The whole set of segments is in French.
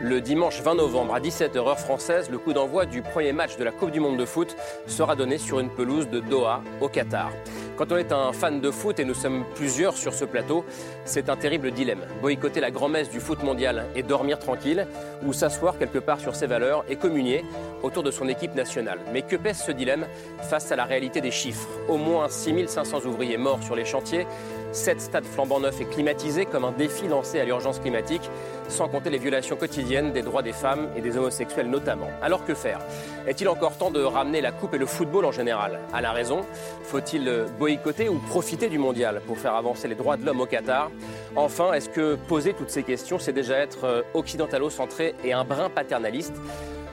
le dimanche 20 novembre à 17h heure française, le coup d'envoi du premier match de la Coupe du Monde de foot sera donné sur une pelouse de Doha au Qatar. Quand on est un fan de foot, et nous sommes plusieurs sur ce plateau, c'est un terrible dilemme. Boycotter la grand-messe du foot mondial et dormir tranquille, ou s'asseoir quelque part sur ses valeurs et communier autour de son équipe nationale. Mais que pèse ce dilemme face à la réalité des chiffres? Au moins 6500 ouvriers morts sur les chantiers, 7 stades flambant neufs et climatisés comme un défi lancé à l'urgence climatique, sans compter les violations quotidiennes des droits des femmes et des homosexuels notamment. Alors que faire? Est-il encore temps de ramener la coupe et le football en général? À la raison? Faut-il boycotter ou profiter du mondial pour faire avancer les droits de l'homme au Qatar? Enfin, est-ce que poser toutes ces questions, c'est déjà être euh, occidentalo-centré et un brin paternaliste?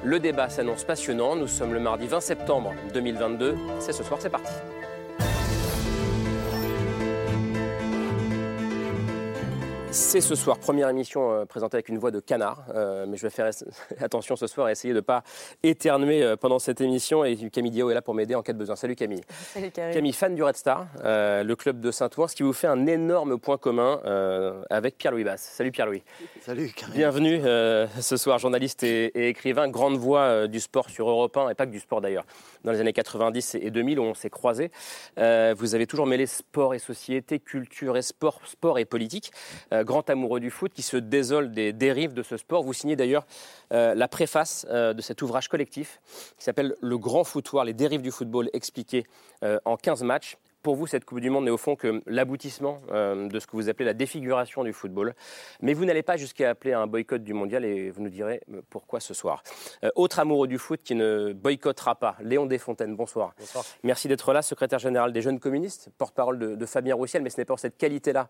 Le débat s'annonce passionnant. Nous sommes le mardi 20 septembre 2022. C'est ce soir, c'est parti. C'est ce soir, première émission euh, présentée avec une voix de canard, euh, mais je vais faire attention ce soir à essayer de ne pas éternuer euh, pendant cette émission. Et Camille Diao est là pour m'aider en cas de besoin. Salut Camille. Salut Camille. Camille, fan du Red Star, le club de Saint-Ouen, ce qui vous fait un énorme point commun avec Pierre-Louis Basse. Salut Pierre-Louis. Salut Camille. Bienvenue ce soir, journaliste et, écrivain, grande voix du sport sur Europe 1, et pas que du sport d'ailleurs, dans les années 90 et 2000 où on s'est croisés. vous avez toujours mêlé sport et société, culture et sport, sport et politique grand amoureux du foot qui se désole des dérives de ce sport. Vous signez d'ailleurs euh, la préface euh, de cet ouvrage collectif qui s'appelle Le Grand Foutoir, les dérives du football expliquées euh, en 15 matchs pour vous, cette Coupe du Monde n'est au fond que l'aboutissement euh, de ce que vous appelez la défiguration du football. Mais vous n'allez pas jusqu'à appeler un boycott du mondial et vous nous direz euh, pourquoi ce soir. Euh, autre amoureux du foot qui ne boycottera pas, Léon Desfontaines, bonsoir. Bonsoir. Merci d'être là, secrétaire général des Jeunes Communistes, porte-parole de, Fabien Roussiel, mais ce n'est pas pour cette qualité-là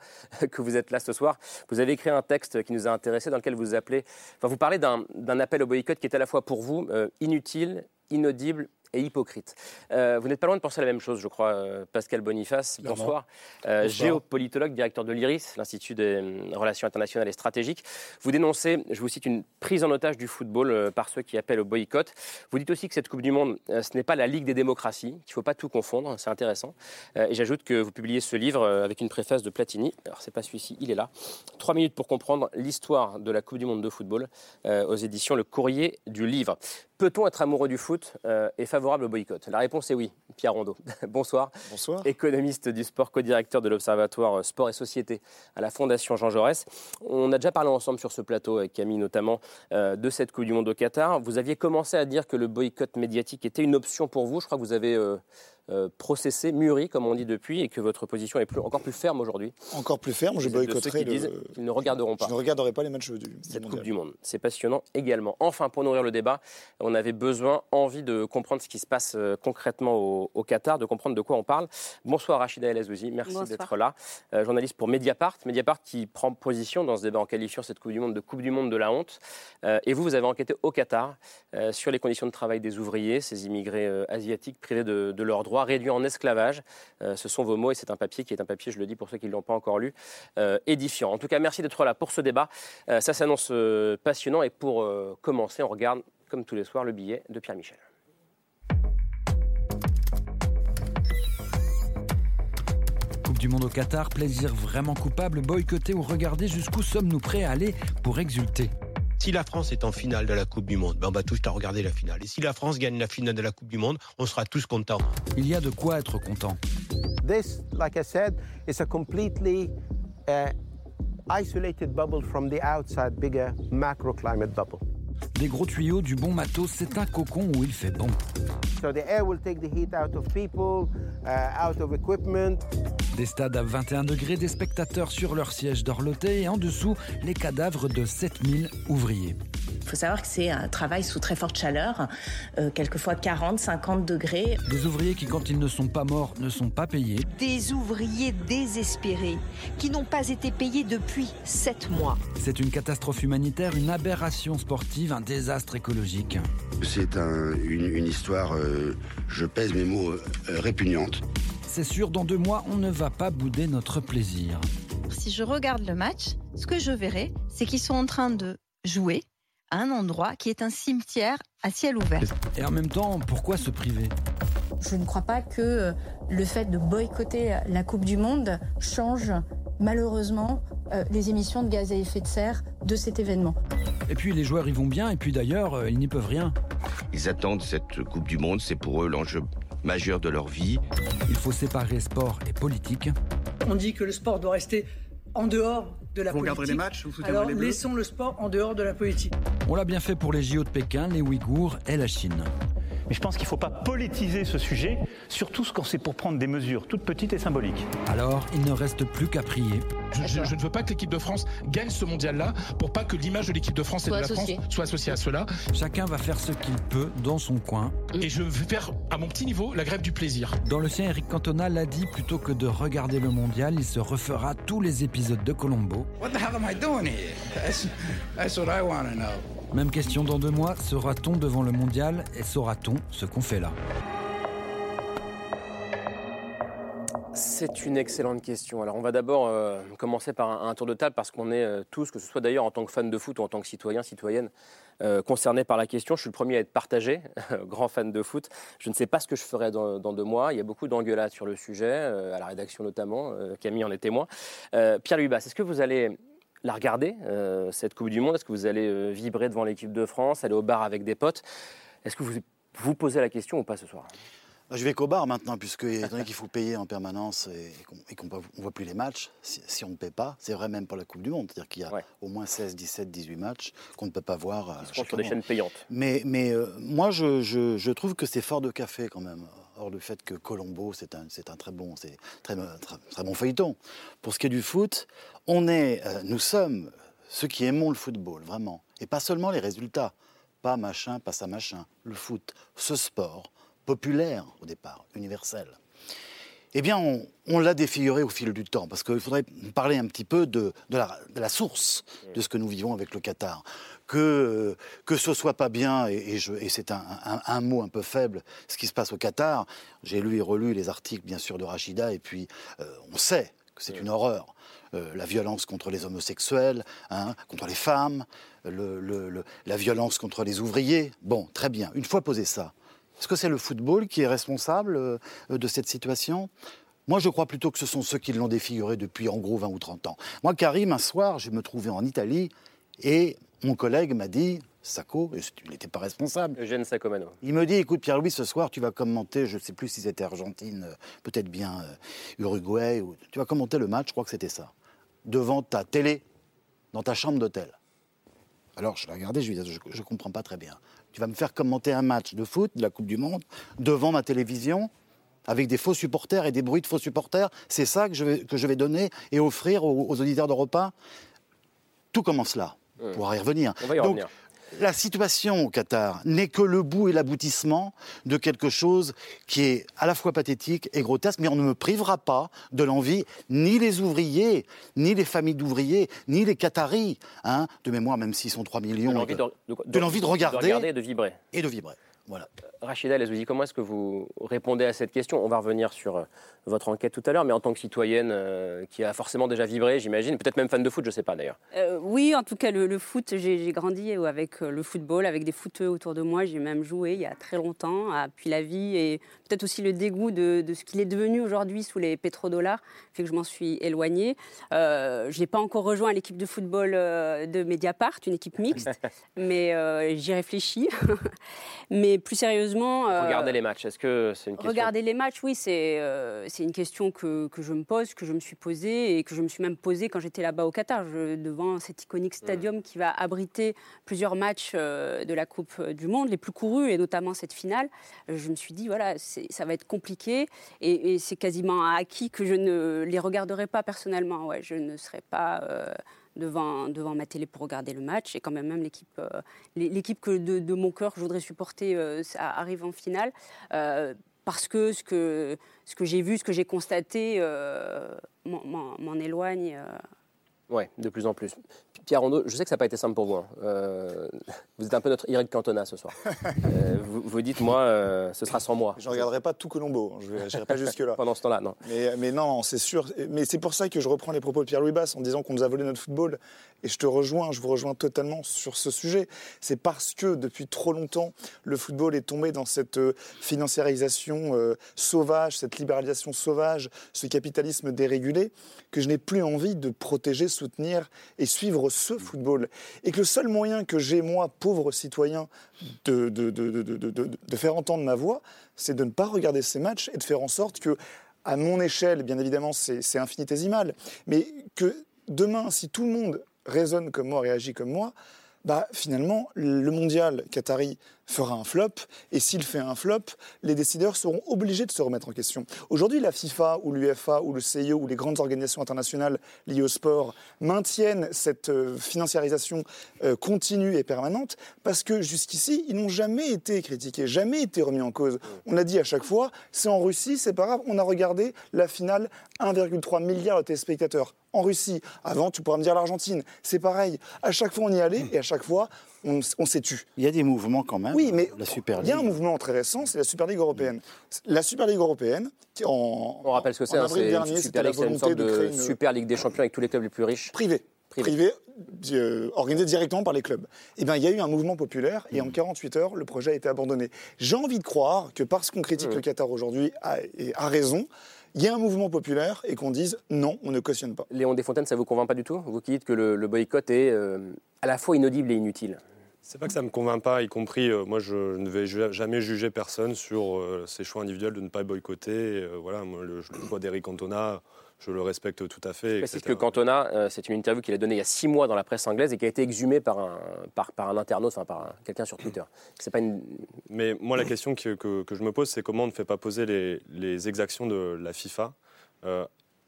que vous êtes là ce soir. Vous avez écrit un texte qui nous a intéressés dans lequel vous appelez, enfin vous parlez d'un appel au boycott qui est à la fois pour vous inutile, inaudible et hypocrite. Euh, vous n'êtes pas loin de penser la même chose, je crois, euh, Pascal Boniface. Bonsoir. Euh, géopolitologue, directeur de l'IRIS, l'Institut des relations internationales et stratégiques. Vous dénoncez, je vous cite, une prise en otage du football par ceux qui appellent au boycott. Vous dites aussi que cette Coupe du Monde, ce n'est pas la Ligue des démocraties, qu'il ne faut pas tout confondre, c'est intéressant. et j'ajoute que vous publiez ce livre avec une préface de Platini. Alors, c'est pas celui-ci, il est là. Trois minutes pour comprendre l'histoire de la Coupe du Monde de football aux éditions Le Courrier du Livre. Peut-on être amoureux du foot euh, et favorable au boycott? La réponse est oui. Pierre Rondeau, bonsoir. Bonsoir. Économiste du sport, co-directeur de l'Observatoire Sport et Société à la Fondation Jean Jaurès. On a déjà parlé ensemble sur ce plateau, avec Camille notamment, euh, de cette Coupe du Monde au Qatar. Vous aviez commencé à dire que le boycott médiatique était une option pour vous. Je crois que vous avez euh, euh, processé, mûri, comme on dit depuis, et que votre position est plus, encore plus ferme aujourd'hui. Encore plus ferme, je boycotterai. Le... Ils ne regarderont pas. Je ne regarderai pas les matchs du, Cette Coupe du Monde. C'est passionnant également. Enfin, pour nourrir le débat, on avait besoin, envie de comprendre ce qui se passe euh, concrètement au, Qatar, de comprendre de quoi on parle. Bonsoir Rachida El Azouzi, merci d'être là. Euh, journaliste pour Mediapart. Mediapart qui prend position dans ce débat en qualifiant cette Coupe du Monde de Coupe du Monde de la honte. et vous, vous avez enquêté au Qatar sur les conditions de travail des ouvriers, ces immigrés asiatiques privés de, de leurs droits réduit en esclavage. Euh, ce sont vos mots et c'est un papier qui est un papier, je le dis pour ceux qui ne l'ont pas encore lu, euh, édifiant. En tout cas, merci d'être là pour ce débat. Euh, ça s'annonce passionnant et pour commencer, on regarde, comme tous les soirs, le billet de Pierre Michel. Coupe du Monde au Qatar, plaisir vraiment coupable, boycotter ou regarder jusqu'où sommes-nous prêts à aller pour exulter si la France est en finale de la Coupe du Monde, ben on va tous à regarder la finale. Et si la France gagne la finale de la Coupe du Monde, on sera tous contents. Il y a de quoi être content. This, like I said, is a completely uh, isolated bubble from the outside bigger macro climate bubble. Des gros tuyaux, du bon matos, c'est un cocon où il fait bon. So the air will take the heat out of people, uh, out of equipment. Des stades à 21 degrés, des spectateurs sur leur siège dorloté et en dessous, les cadavres de 7000 ouvriers. Il faut savoir que c'est un travail sous très forte chaleur, euh, quelquefois 40, 50 degrés. Des ouvriers qui, quand ils ne sont pas morts, ne sont pas payés. Des ouvriers désespérés qui n'ont pas été payés depuis 7 mois. C'est une catastrophe humanitaire, une aberration sportive, un désastre écologique. C'est une, histoire, euh, je pèse mes mots, euh, répugnante. C'est sûr, dans deux mois, on ne va pas bouder notre plaisir. Si je regarde le match, ce que je verrai, c'est qu'ils sont en train de jouer à un endroit qui est un cimetière à ciel ouvert. Et en même temps, pourquoi se priver? Je ne crois pas que euh, le fait de boycotter la Coupe du Monde change malheureusement euh, les émissions de gaz à effet de serre de cet événement. Et puis les joueurs y vont bien, et puis d'ailleurs, euh, ils n'y peuvent rien. Ils attendent cette Coupe du Monde, c'est pour eux l'enjeu majeur de leur vie. Il faut séparer sport et politique. On dit que le sport doit rester en dehors de la vous politique. les matchs vous Alors laissons le sport en dehors de la politique. On l'a bien fait pour les JO de Pékin, les Ouïghours et la Chine. Mais je pense qu'il ne faut pas politiser ce sujet, surtout quand c'est pour prendre des mesures toutes petites et symboliques. Alors, il ne reste plus qu'à prier. Je, ne veux pas que l'équipe de France gagne ce mondial-là pour pas que l'image de l'équipe de France et de la France soit associée à cela. Chacun va faire ce qu'il peut dans son coin. Et je vais faire à mon petit niveau la grève du plaisir. Dans le sien, Eric Cantona l'a dit, plutôt que de regarder le mondial, il se refera tous les épisodes de Colombo. What the hell am I doing here? That's, what I want to know. Même question dans deux mois, sera-t-on devant le mondial et saura-t-on ce qu'on fait là C'est une excellente question. Alors on va d'abord euh, commencer par un, tour de table parce qu'on est euh, tous, que ce soit d'ailleurs en tant que fan de foot ou en tant que citoyen, citoyenne, euh, concernés par la question. Je suis le premier à être partagé, grand fan de foot. Je ne sais pas ce que je ferai dans, deux mois. Il y a beaucoup d'engueulades sur le sujet, à la rédaction notamment. Camille en est témoin. Pierre-Louis Basse, est-ce que vous allez la regarder, cette Coupe du Monde? Est-ce que vous allez vibrer devant l'équipe de France, aller au bar avec des potes? Est-ce que vous vous posez la question ou pas ce soir? Bah, je vais qu'au bar maintenant, puisque étant donné qu'il faut payer en permanence et, qu'on ne voit plus les matchs, si, on ne paie pas, c'est vrai même pour la Coupe du Monde, c'est-à-dire qu'il y a au moins 16, 17, 18 matchs qu'on ne peut pas voir. Euh, sur des chaînes payantes. Mais, mais euh, moi, je, je, trouve que c'est fort de café quand même. Or, le fait que Colombo, c'est un, un, très bon, c'est très, très, bon feuilleton. Pour ce qui est du foot, on est, euh, nous sommes ceux qui aimons le football, vraiment. Et pas seulement les résultats. Pas machin, pas ça machin. Le foot, ce sport populaire au départ, universel. Eh bien, on, l'a défiguré au fil du temps, parce qu'il faudrait parler un petit peu de, la, source de ce que nous vivons avec le Qatar. Que, que ce soit pas bien, et, c'est un, mot un peu faible, ce qui se passe au Qatar. J'ai lu et relu les articles, bien sûr, de Rachida, et puis euh, on sait que c'est une horreur. Euh, la violence contre les homosexuels, hein, contre les femmes, la violence contre les ouvriers. Bon, très bien. Une fois posé ça, est-ce que c'est le football qui est responsable euh, de cette situation? Moi, je crois plutôt que ce sont ceux qui l'ont défiguré depuis en gros 20 ou 30 ans. Moi, Karim, un soir, je me trouvais en Italie et mon collègue m'a dit Sacco, il n'était pas responsable. Eugène Sacomano. Il me dit écoute, Pierre-Louis, ce soir, tu vas commenter, je ne sais plus si c'était Argentine, euh, peut-être bien euh, Uruguay, ou, tu vas commenter le match, je crois que c'était ça, devant ta télé, dans ta chambre d'hôtel. Alors, je l'ai regardé, je lui ai dit je ne comprends pas très bien. Tu vas me faire commenter un match de foot de la Coupe du Monde devant ma télévision avec des faux supporters et des bruits de faux supporters. C'est ça que je, vais, que je vais donner et offrir aux, auditeurs d'Europe 1. Tout commence là. On pourra y revenir. On va y revenir. La situation au Qatar n'est que le bout et l'aboutissement de quelque chose qui est à la fois pathétique et grotesque, mais on ne me privera pas de l'envie, ni les ouvriers, ni les familles d'ouvriers, ni les Qataris, hein, de mémoire, même s'ils sont 3 millions, de l'envie de, regarder, de regarder et de vibrer. Et de vibrer. Voilà. Rachida Lesouzi, comment est-ce que vous répondez à cette question? On va revenir sur euh, votre enquête tout à l'heure, mais en tant que citoyenne euh, qui a forcément déjà vibré, j'imagine, peut-être même fan de foot, je ne sais pas d'ailleurs. Euh, oui, en tout cas, le, foot, j'ai grandi avec le football, avec des footeux autour de moi. J'ai même joué il y a très longtemps. Ah, puis la vie et peut-être aussi le dégoût de, ce qu'il est devenu aujourd'hui sous les pétrodollars fait que je m'en suis éloignée. je n'ai pas encore rejoint l'équipe de football de Mediapart, une équipe mixte, mais j'y réfléchis. mais plus sérieusement. Regarder les matchs, est-ce que c'est une question Regarder les matchs, oui, c'est c'est une question que, que, je me pose, que je me suis posée et que je me suis même posée quand j'étais là-bas au Qatar, devant cet iconique mmh. stadium qui va abriter plusieurs matchs euh, de la Coupe du Monde, les plus courus et notamment cette finale. Je me suis dit, voilà, ça va être compliqué et, et c'est quasiment acquis que je ne les regarderai pas personnellement. Ouais, je ne serai pas. Euh, devant, devant ma télé pour regarder le match. Et quand même, même l'équipe, l'équipe que de, mon cœur je voudrais supporter arrive en finale. parce que ce que, ce que j'ai vu, ce que j'ai constaté m'en éloigne. Oui, de plus en plus. Pierre Rondeau, je sais que ça n'a pas été simple pour vous. Hein. Euh, vous êtes un peu notre Eric Cantona ce soir. Euh, vous, vous, dites, moi, euh, ce sera sans moi. Je ne regarderai pas tout Colombo, hein. je n'irai pas jusque-là. Pendant ce temps-là, non. Mais, mais non, c'est sûr. Mais c'est pour ça que je reprends les propos de Pierre-Louis Basse en disant qu'on nous a volé notre football. Et je te rejoins, je vous rejoins totalement sur ce sujet. C'est parce que depuis trop longtemps, le football est tombé dans cette financiarisation sauvage, cette libéralisation sauvage, ce capitalisme dérégulé, que je n'ai plus envie de protéger, soutenir et suivre ce football. Et que le seul moyen que j'ai, moi, pauvre citoyen, de faire entendre ma voix, c'est de ne pas regarder ces matchs et de faire en sorte que, à mon échelle, bien évidemment, c'est infinitésimal, mais que demain, si tout le monde raisonne comme moi, réagit comme moi, bah, finalement, le mondial qatari fera un flop. Et s'il fait un flop, les décideurs seront obligés de se remettre en question. Aujourd'hui, la FIFA ou l'UFA ou le CIO ou les grandes organisations internationales liées au sport maintiennent cette euh, financiarisation euh, continue et permanente parce que jusqu'ici, ils n'ont jamais été critiqués, jamais été remis en cause. On a dit à chaque fois, c'est en Russie, c'est pas grave, on a regardé la finale 1,3 milliard de téléspectateurs en Russie. Avant, tu pourras me dire l'Argentine. C'est pareil. À chaque fois, on y allait et à chaque fois, on, s'est tu. Il y a des mouvements quand même. Oui, mais la Super il y a un mouvement très récent, c'est la Super Ligue européenne. La Super Ligue européenne, qui en, on rappelle ce que c'est. Hein, dernier, Super Ligue, c'est une sorte de, Super Ligue des champions avec tous les clubs les plus riches. Privé. Privé, euh, organisé directement par les clubs. Eh bien, il y a eu un mouvement populaire et en 48 heures, le projet a été abandonné. J'ai envie de croire que parce qu'on critique mmh. le Qatar aujourd'hui, a, a raison, il y a un mouvement populaire et qu'on dise non, on ne cautionne pas. Léon Desfontaines, ça vous convainc pas du tout? Vous qui dites que le, boycott est euh, à la fois inaudible et inutile c'est pas que ça me convainc pas, y compris euh, moi je ne vais jamais juger personne sur euh, ses choix individuels de ne pas boycotter. voilà, moi, le, le choix d'Eric Cantona, je le respecte tout à fait. C'est que Cantona, euh, c'est une interview qu'il a donnée il y a six mois dans la presse anglaise et qui a été exhumée par un, par, par un internaute, enfin par quelqu'un sur Twitter. C'est pas une... Mais moi, la question que, que, je me pose, c'est comment on ne fait pas poser les, les exactions de la FIFA, euh,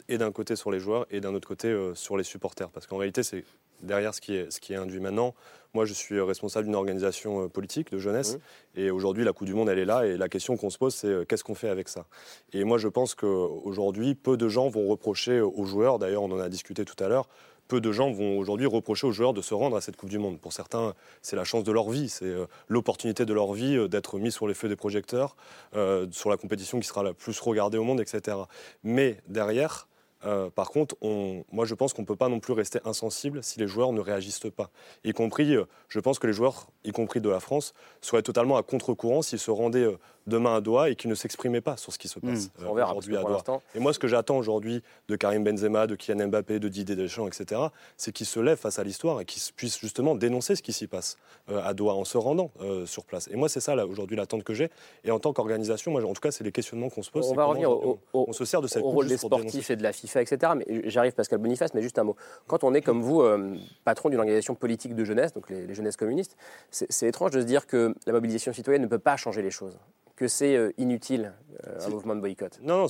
et d'un côté sur les joueurs, et d'un autre côté euh, sur les supporters? Parce qu'en réalité, c'est derrière ce qui est, ce qui est induit maintenant. Moi, je suis responsable d'une organisation euh, politique de jeunesse. Mmh. Et aujourd'hui, la Coupe du Monde, elle est là. Et la question qu'on se pose, c'est euh, qu'est-ce qu'on fait avec ça? Et moi, je pense qu'aujourd'hui, peu de gens vont reprocher aux joueurs, d'ailleurs, on en a discuté tout à l'heure, peu de gens vont aujourd'hui reprocher aux joueurs de se rendre à cette Coupe du Monde. Pour certains, c'est la chance de leur vie, c'est euh, l'opportunité de leur vie d'être mis sur les feux des projecteurs, sur la compétition qui sera la plus regardée au monde, etc. Mais derrière, euh, par contre, moi je pense qu'on ne peut pas non plus rester insensible si les joueurs ne réagissent pas. Y compris, euh, je pense que les joueurs, y compris de la France, seraient totalement à contre-courant s'ils se rendaient euh, demain à Doha et qu'ils ne s'exprimaient pas sur ce qui se passe mmh. aujourd'hui à Doha. Et moi ce que j'attends aujourd'hui de Karim Benzema, de Kylian Mbappé, de Didier Deschamps, etc., c'est qu'ils se lèvent face à l'histoire et qu'ils puissent justement dénoncer ce qui s'y passe à Doha en se rendant sur place. Et moi c'est ça aujourd'hui l'attente que j'ai. Et en tant qu'organisation, moi en tout cas c'est les questionnements qu'on se pose. On va revenir au, on, se sert de cette rôle des sportifs et de la FIFA etc. Mais j'arrive, Pascal Boniface, mais juste un mot. Quand on est comme vous, euh, patron d'une organisation politique de jeunesse, donc les, jeunesses communistes, c'est étrange de se dire que la mobilisation citoyenne ne peut pas changer les choses que c'est euh, inutile, euh, un mouvement de boycott Non, non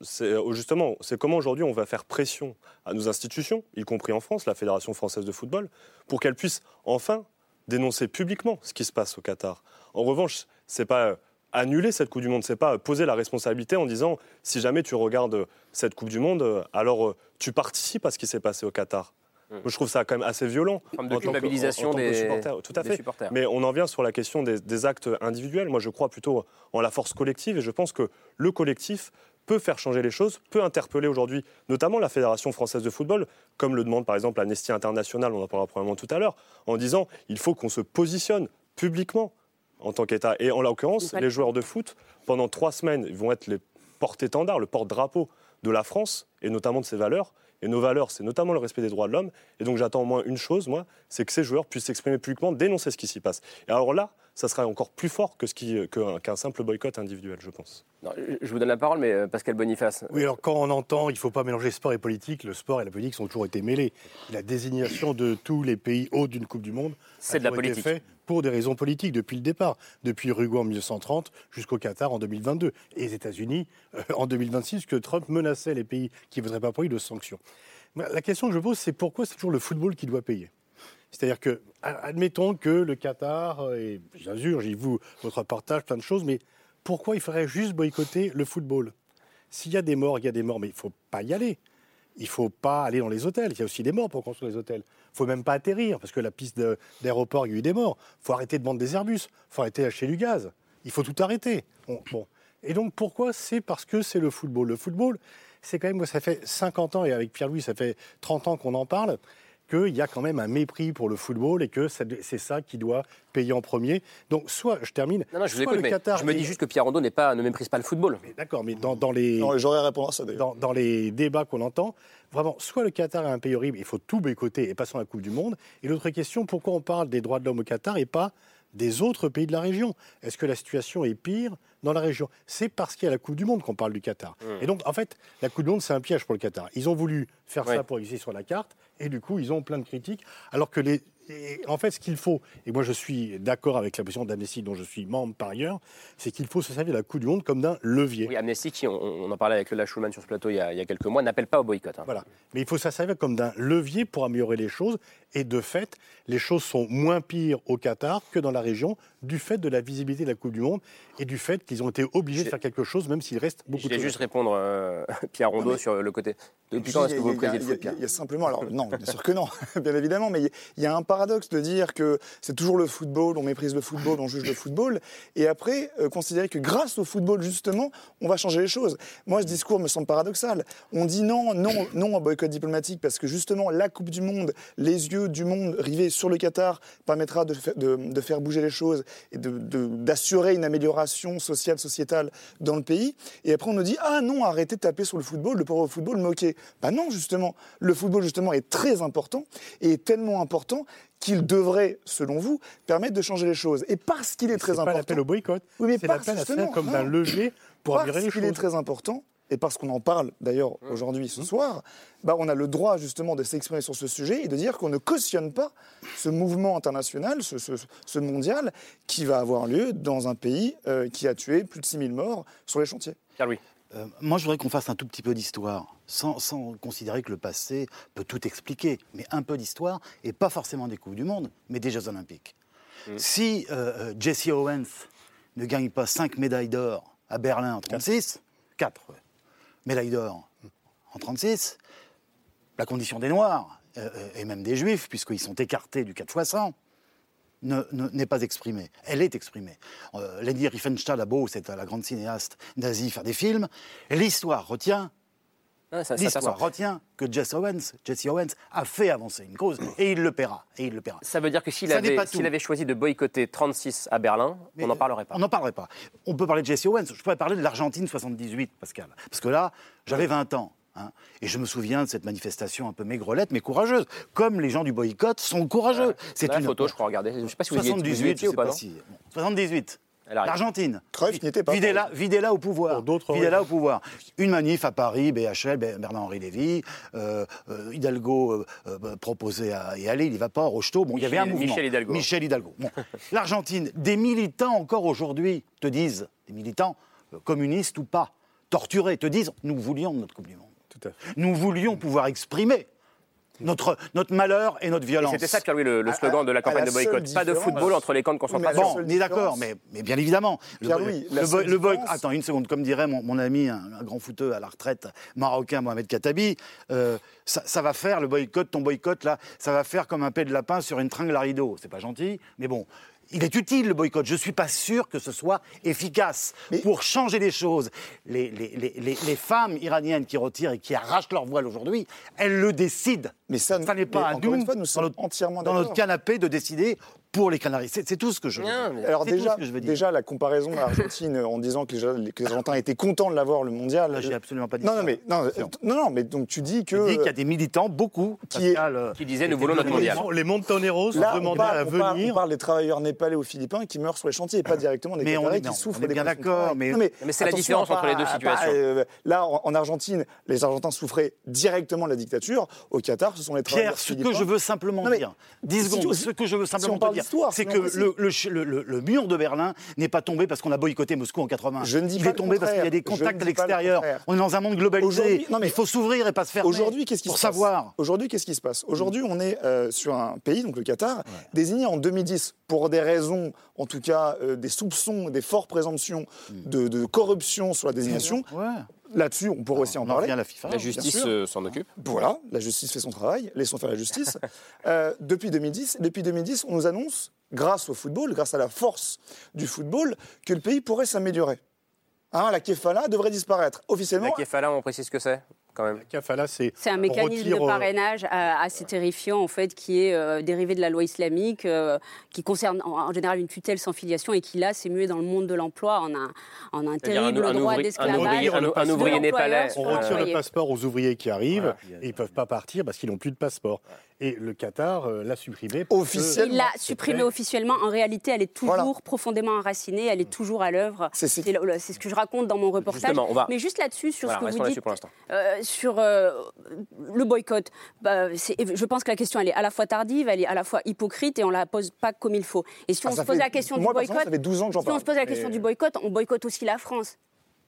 c'est, justement, c'est comment aujourd'hui on va faire pression à nos institutions, y compris en France, la Fédération française de football, pour qu'elles puissent enfin dénoncer publiquement ce qui se passe au Qatar. En revanche, c'est pas annuler cette Coupe du Monde, c'est pas poser la responsabilité en disant si jamais tu regardes cette Coupe du Monde, alors euh, tu participes à ce qui s'est passé au Qatar. Hmm. je trouve ça quand même assez violent. de culpabilisation des, supporters. Tout à fait. Mais on en vient sur la question des, actes individuels. Moi, je crois plutôt en la force collective et je pense que le collectif peut faire changer les choses, peut interpeller aujourd'hui notamment la Fédération française de football, comme le demande par exemple Amnesty International, on en parlera probablement tout à l'heure, en disant il faut qu'on se positionne publiquement en tant qu'État. Et en l'occurrence, les joueurs de foot, pendant trois semaines, ils vont être les porte-étendards, le porte-drapeau de la France et notamment de ses valeurs. Et nos valeurs, c'est notamment le respect des droits de l'homme. Et donc j'attends au moins une chose, moi, c'est que ces joueurs puissent s'exprimer publiquement, dénoncer ce qui s'y passe. Et alors là, ça sera encore plus fort que ce qui, qu'un, simple boycott individuel, je pense. je vous donne la parole, mais euh, Pascal Boniface. Oui, alors quand on entend, il ne faut pas mélanger sport et politique, le sport et la politique ont toujours été mêlés. La désignation de tous les pays hauts d'une Coupe du Monde c'est de la politique. Été fait pour des raisons politiques depuis le départ, depuis Uruguay en 1930 jusqu'au Qatar en 2022 et les États-Unis euh, en 2026, que Trump menaçait les pays qui ne voudraient pas pour lui de sanctions. La question que je pose, c'est pourquoi c'est toujours le football qui doit payer? C'est-à-dire que, admettons que le Qatar, et bien sûr, j'ai vu votre partage, plein de choses, mais pourquoi il faudrait juste boycotter le football? S'il y a des morts, il y a des morts, mais il ne faut pas y aller. Il ne faut pas aller dans les hôtels. Il y a aussi des morts pour construire les hôtels. Il ne faut même pas atterrir, parce que la piste d'aéroport, il y a eu des morts. Il faut arrêter de vendre des Airbus. Il faut arrêter d'acheter du gaz. Il faut tout arrêter. Bon. Et donc pourquoi C'est parce que c'est le football? Le football, c'est quand même, ça fait 50 ans, et avec Pierre-Louis, ça fait 30 ans qu'on en parle qu'il y a quand même un mépris pour le football et que c'est ça qui doit payer en premier. Donc, soit, je termine. Non, non, je vous écoute, mais je me dis juste que Pierre Rondeau pas, ne méprise pas le football. D'accord, mais dans, dans les. Non, j'aurais répondu à ça dans, dans, les débats qu'on entend, vraiment, soit le Qatar est un pays horrible, il faut tout boycotter et passer à la Coupe du Monde. Et l'autre question, pourquoi on parle des droits de l'homme au Qatar et pas des autres pays de la région Est-ce que la situation est pire dans la région? C'est parce qu'il y a la Coupe du Monde qu'on parle du Qatar. Mmh. Et donc, en fait, la Coupe du Monde, c'est un piège pour le Qatar. Ils ont voulu faire ça pour exister sur la carte, et du coup, ils ont plein de critiques, alors que les, en fait, ce qu'il faut, et moi je suis d'accord avec la position d'Amnesty dont je suis membre par ailleurs, c'est qu'il faut se servir de la Coupe du Monde comme d'un levier. Oui, Amnesty, qui, on, en parlait avec Lola Schulman sur ce plateau il y a, quelques mois, n'appelle pas au boycott. Hein. Voilà. Mais il faut se servir comme d'un levier pour améliorer les choses. Et de fait, les choses sont moins pires au Qatar que dans la région, du fait de la visibilité de la Coupe du Monde et du fait qu'ils ont été obligés de faire quelque chose, même s'il reste beaucoup de choses. Je vais juste répondre, euh, Pierre Rondeau, sur le côté. Depuis quand est-ce que vous présidez le Il y a simplement, alors non, bien sûr que non, bien évidemment, mais il y a un paradoxe de dire que c'est toujours le football, on méprise le football, on juge le football, et après euh, considérer que grâce au football justement, on va changer les choses. Moi, ce discours me semble paradoxal. On dit non, non, non au boycott diplomatique parce que justement la Coupe du Monde, les yeux du monde rivés sur le Qatar permettra de, de, de faire bouger les choses et d'assurer une amélioration sociale, sociétale dans le pays. Et après, on nous dit ah non, arrêtez de taper sur le football, le pauvre football moqué. Bah non, justement, le football justement est très important et est tellement important qu'il devrait, selon vous, permettre de changer les choses. Et parce qu'il est, très important. C'est pas l'appel au boycott. Oui, mais c'est l'appel à faire comme d'un levier pour améliorer les choses. Parce qu'il est très important, et parce qu'on en parle d'ailleurs mmh. aujourd'hui ce mmh. soir, bah on a le droit justement de s'exprimer sur ce sujet et de dire qu'on ne cautionne pas ce mouvement international, ce, mondial, qui va avoir lieu dans un pays euh, qui a tué plus de 6000 morts sur les chantiers. Pierre-Louis. Euh, moi, je voudrais qu'on fasse un tout petit peu d'histoire, sans, considérer que le passé peut tout expliquer, mais un peu d'histoire, et pas forcément des Coupes du Monde, mais des Jeux Olympiques. Mmh. Si euh, Jesse Owens ne gagne pas 5 médailles d'or à Berlin en 36, 4, médaille d'or en 36, la condition des Noirs, euh, et même des Juifs, puisqu'ils sont écartés du 4 x 100, n'est pas exprimée. Elle est exprimée. Euh, Lady Riefenstahl a beau, c'est la grande cinéaste nazie, faire des films. L'histoire retient L'histoire retient que Jesse Owens, Jesse Owens a fait avancer une cause et il le paiera. Et il le paiera. Ça veut dire que s'il avait, avait, choisi de boycotter 36 à Berlin, on n'en parlerait pas. On n'en parlerait pas. On peut parler de Jesse Owens. Je pourrais parler de l'Argentine 78, Pascal. Parce que là, j'avais 20 ans. Hein, et je me souviens de cette manifestation un peu maigrelette, mais courageuse. Comme les gens du boycott sont courageux. C'est une photo, je crois, regardez. Je ne sais pas si vous 78, y ou pas. Si... 78. L'Argentine. Cruyff n'était pas. Videla, Videla au pouvoir. Videla au pouvoir. Une manif à Paris, BHL, Bernard-Henri Lévy, euh, euh, Hidalgo euh, proposait à y aller, il n'y va pas, Rocheteau. Bon, il y avait un mouvement. Michel Hidalgo. Michel Hidalgo. L'Argentine, des militants encore aujourd'hui te disent, des militants communistes ou pas, torturés, te disent, nous voulions notre Coupe du Monde. Tout à fait. Nous voulions pouvoir exprimer notre, notre malheur et notre violence. C'était ça, Pierre-Louis, le, slogan de la campagne de boycott. Pas de football entre les camps de concentration. Bon, on est d'accord, mais, mais, bien évidemment. Le, boycott. Attends, une seconde. Comme dirait mon, ami, un, grand footeux à la retraite marocain, Mohamed Katabi, euh, ça, va faire, le boycott, ton boycott, là, ça va faire comme un pet de lapin sur une tringle à rideau. C'est pas gentil, mais bon il est utile le boycott. Je ne suis pas sûr que ce soit efficace pour changer les choses. Les, les, les, les, femmes iraniennes qui retirent et qui arrachent leur voile aujourd'hui, elles le décident. Mais ça, n'est pas à nous, nous sommes entièrement dans notre canapé, de décider pour les Canaries. C'est tout ce que je veux dire. Alors déjà, je veux dire. déjà, la comparaison à l'Argentine en disant que les, que les, Argentins étaient contents de l'avoir le mondial. J'ai absolument pas dit non, ça. Non, mais, non, non, non, mais donc tu dis que. Je dis qu'il y a des militants, beaucoup, qui, euh, qui disaient nous voulons notre mondial. Les Montoneros ont demandé à venir. On parle des travailleurs népalais aux Philippins qui meurent sur les chantiers et pas directement des Qataris qui souffrent des bien d'accord, mais, mais, c'est la différence entre les deux situations. Euh, là, en Argentine, les Argentins souffraient directement de la dictature. Au Qatar, ce sont les travailleurs Pierre, ce que je veux simplement dire, 10 secondes, ce que je veux simplement dire, l'histoire, c'est que le, le, le, le, mur de Berlin n'est pas tombé parce qu'on a boycotté Moscou en 80. Je ne dis il pas est tombé parce qu'il y a des contacts à l'extérieur. On est dans un monde globalisé. Non, mais il faut s'ouvrir et pas se fermer. Aujourd'hui, qu'est-ce qui pour se savoir. passe Aujourd'hui, qu'est-ce qui se passe Aujourd'hui, on est euh, sur un pays, donc le Qatar, désigné en 2010 pour des raisons, en tout cas euh, des soupçons, des fortes présomptions Hmm. de, de corruption sur la désignation. Là-dessus, on pourrait aussi en on en parler. revient à la FIFA. La justice euh, s'en occupe. Voilà, la justice fait son travail, laissons faire la justice. Euh, depuis, 2010, depuis 2010, on nous annonce, grâce au football, grâce à la force du football, que le pays pourrait s'améliorer. Hein, la kefala devrait disparaître. Officiellement, La kefala, on précise ce que c'est quand même. Kafala, c'est C'est un mécanisme de parrainage euh, assez terrifiant, en fait, qui est euh, dérivé de la loi islamique, euh, qui concerne en, en général une tutelle sans filiation et qui, là, s'est mué dans le monde de l'emploi en un, en un terrible un droit un d'esclavage. ouvrier- un- ouvrier népalais. On retire le passeport aux ouvriers qui arrivent et ils ne peuvent pas partir parce qu'ils n'ont plus de passeport. Et le Qatar euh, l'a supprimé. parce que Il l'a c'était- supprimé officiellement. En réalité, elle est toujours profondément enracinée, elle est toujours à l'œuvre. C'est ce que je raconte dans mon reportage. Justement, on va- Mais juste là-dessus, sur Voilà, ce que vous dites, pour l'instant. euh, sur euh, le boycott, bah, je pense que la question, elle est à la fois tardive, elle est à la fois hypocrite et on la pose pas comme il faut. Et si Ah, on se pose fait- la question moi, du boycott, ça fait 12 ans que j'en si on parle. se pose la question Mais- du boycott, on boycotte aussi la France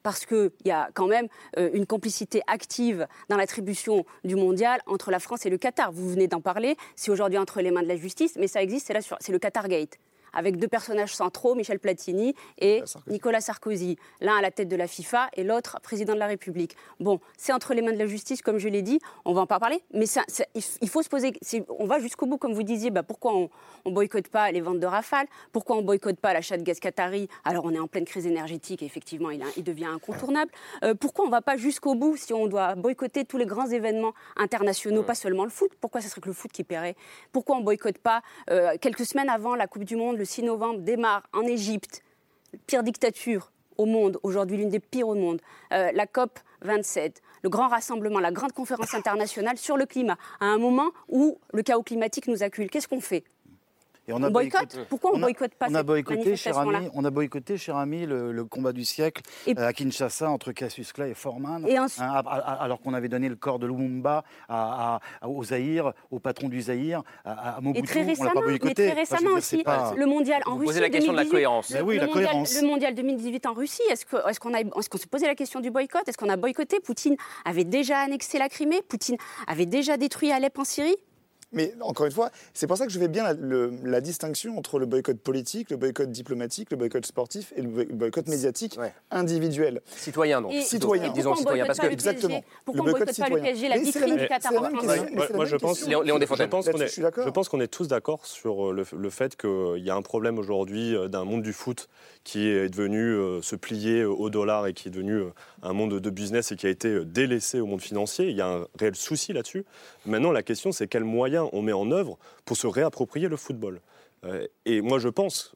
parce qu'il y a quand même euh, une complicité active dans l'attribution du mondial entre la France et le Qatar. Vous venez d'en parler, c'est aujourd'hui entre les mains de la justice, mais ça existe, c'est le Qatar Gate. Avec deux personnages centraux, Michel Platini et Nicolas Sarkozy. L'un à la tête de la FIFA et l'autre président de la République. Bon, c'est entre les mains de la justice, comme je l'ai dit, on va en pas parler, mais ça, ça- il faut se poser. On va jusqu'au bout, comme vous disiez, bah, pourquoi on ne boycotte pas les ventes de Rafale? Pourquoi on ne boycotte pas l'achat de gaz qatari Alors on est en pleine crise énergétique et effectivement il, a- il devient incontournable. Euh, pourquoi on ne va pas jusqu'au bout si on doit boycotter tous les grands événements internationaux, pas seulement le foot? Pourquoi ce serait que le foot qui paierait? Pourquoi on ne boycotte pas euh, quelques semaines avant la Coupe du Monde, le 6 novembre, démarre en Égypte, pire dictature au monde, aujourd'hui l'une des pires au monde, euh, la COP 27, le grand rassemblement, la grande conférence internationale sur le climat, à un moment où le chaos climatique nous accule. Qu'est-ce qu'on fait? Et On boycotte Pourquoi on a- boycotte pas on a boycotté, cher ami, On a boycotté, cher ami, le, le combat du siècle Et- euh, à Kinshasa entre Cassius Clay et Foreman, Et ensuite- hein, alors qu'on avait donné le corps de Lumumba à, à- au Zaïre, au patron du Zaïre, à, à Mobutu. Et très on récemment, mais boycotté. très Enfin, récemment dire, aussi, pas- le mondial en Vous Russie. posez la question de la 2018, cohérence. Le, oui, le la mondial, cohérence. le mondial 2018 en Russie, est-ce qu'on est qu'on a, est-ce qu'on s'est posé la question du boycott? Est-ce qu'on a boycotté? Poutine avait déjà annexé la Crimée, Poutine avait déjà détruit Alep en Syrie? Mais encore une fois, c'est pour ça que je fais bien la, le- la distinction entre le boycott politique, le boycott diplomatique, le boycott sportif et le boy- boycott médiatique individuel. Citoyen, donc. Et- Citoyen. et Disons on citoyen, parce que- Exactement. Pourquoi Le on boycott boycotte pas le citoyen. PSG, la vitrine du Qatar moi, je pense. Léon- Desfontaines. Je pense qu'on est, je suis d'accord. je pense qu'on est tous d'accord sur le, le fait qu'il y a un problème aujourd'hui euh, d'un monde du foot qui est devenu euh, se plier euh, au dollar et qui est devenu euh, un monde de business et qui a été euh, délaissé au monde financier. Il y a un réel souci là-dessus. Maintenant, la question, c'est quels moyens on met en œuvre pour se réapproprier le football. Euh, et moi, je pense,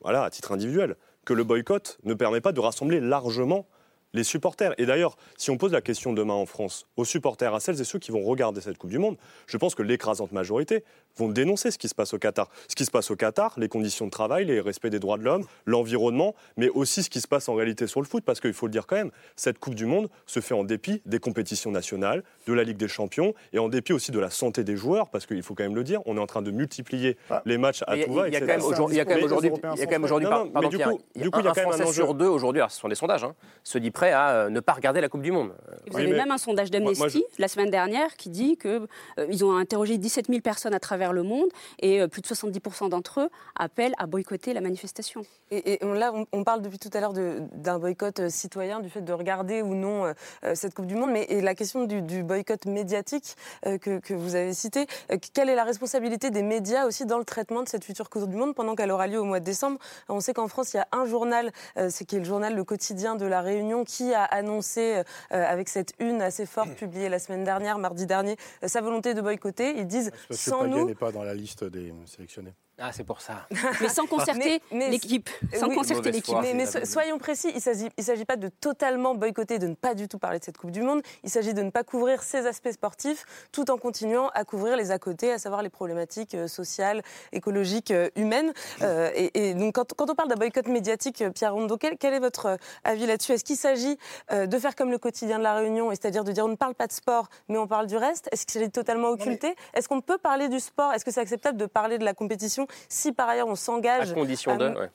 voilà, à titre individuel, que le boycott ne permet pas de rassembler largement les supporters. Et d'ailleurs, si on pose la question demain en France aux supporters, à celles et ceux qui vont regarder cette Coupe du Monde, je pense que l'écrasante majorité vont dénoncer ce qui se passe au Qatar. Ce qui se passe au Qatar, les conditions de travail, les respects des droits de l'homme, l'environnement, mais aussi ce qui se passe en réalité sur le foot, parce qu'il faut le dire quand même, cette Coupe du Monde se fait en dépit des compétitions nationales, de la Ligue des Champions, et en dépit aussi de la santé des joueurs, parce qu'il faut quand même le dire, on est en train de multiplier les matchs à tout va. il y a quand même aujourd'hui- il y a quand même aujourd'hui, il y a quand même aujourd'hui, Non, par- non, mais pardon, du coup, il y a du coup, il y a un quand même un Français enjeu. sur deux aujourd'hui, alors ce sont des sondages, hein, se dit prêt à euh, ne pas regarder la Coupe du Monde. Vous Oui, avez même un sondage d'Amnesty la semaine dernière qui dit qu'ils ont interrogé 17 000 personnes à travers le monde et euh, plus de 70% d'entre eux appellent à boycotter la manifestation. Et, et on- là, on, on parle depuis tout à l'heure d'un boycott euh, citoyen, du fait de regarder ou non euh, cette Coupe du Monde, mais et la question du, du boycott médiatique euh, que, que vous avez cité, euh, quelle est la responsabilité des médias aussi dans le traitement de cette future Coupe du Monde pendant qu'elle aura lieu au mois de décembre? On sait qu'en France, il y a un journal, euh, c'est qui est le journal Le Quotidien de la Réunion, qui a annoncé, euh, avec cette une assez forte publiée la semaine dernière, mardi dernier, euh, sa volonté de boycotter. Ils disent que sans nous. Pas dans la liste des sélectionnés. Ah, c'est pour ça. Mais sans concerter Mais- mais- l'équipe. Sans Oui, concerter l'équipe. Mais, mais so- soyons précis, il ne s'agit, il s'agit pas de totalement boycotter, de ne pas du tout parler de cette Coupe du Monde. Il s'agit de ne pas couvrir ces aspects sportifs tout en continuant à couvrir les à côté, à savoir les problématiques euh, sociales, écologiques, euh, humaines. Euh, et, et donc, quand, quand on parle d'un boycott médiatique, Pierre Rondeau, quel, quel est votre avis là-dessus? Est-ce qu'il s'agit euh, de faire comme le quotidien de la Réunion, c'est-à-dire de dire on ne parle pas de sport, mais on parle du reste? Est-ce qu'il s'agit de totalement occulter? Est-ce qu'on peut parler du sport? Est-ce que c'est acceptable de parler de la compétition si par ailleurs on s'engage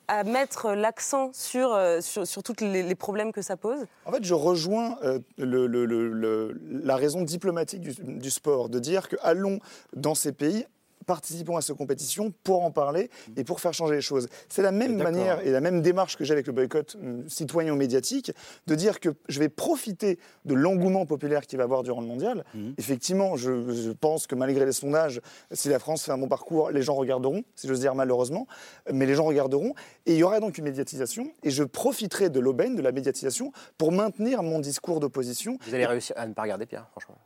à, à, mettre l'accent sur, sur, sur tous les, les, problèmes que ça pose. En fait, je rejoins le, le, le, la raison diplomatique du, du sport, de dire que allons dans ces pays participons à cette compétition pour en parler et pour faire changer les choses. C'est la même manière et la même démarche que j'ai avec le boycott hum, citoyen ou médiatique, de dire que je vais profiter de l'engouement populaire qu'il va y avoir durant le mondial. Mhm. Effectivement, je, pense que malgré les sondages, si la France fait un bon parcours, les gens regarderont, si j'ose dire malheureusement, mais les gens regarderont. Et il y aura donc une médiatisation et je profiterai de l'aubaine, de la médiatisation, pour maintenir mon discours d'opposition. Vous allez réussir à ne pas regarder, Pierre, franchement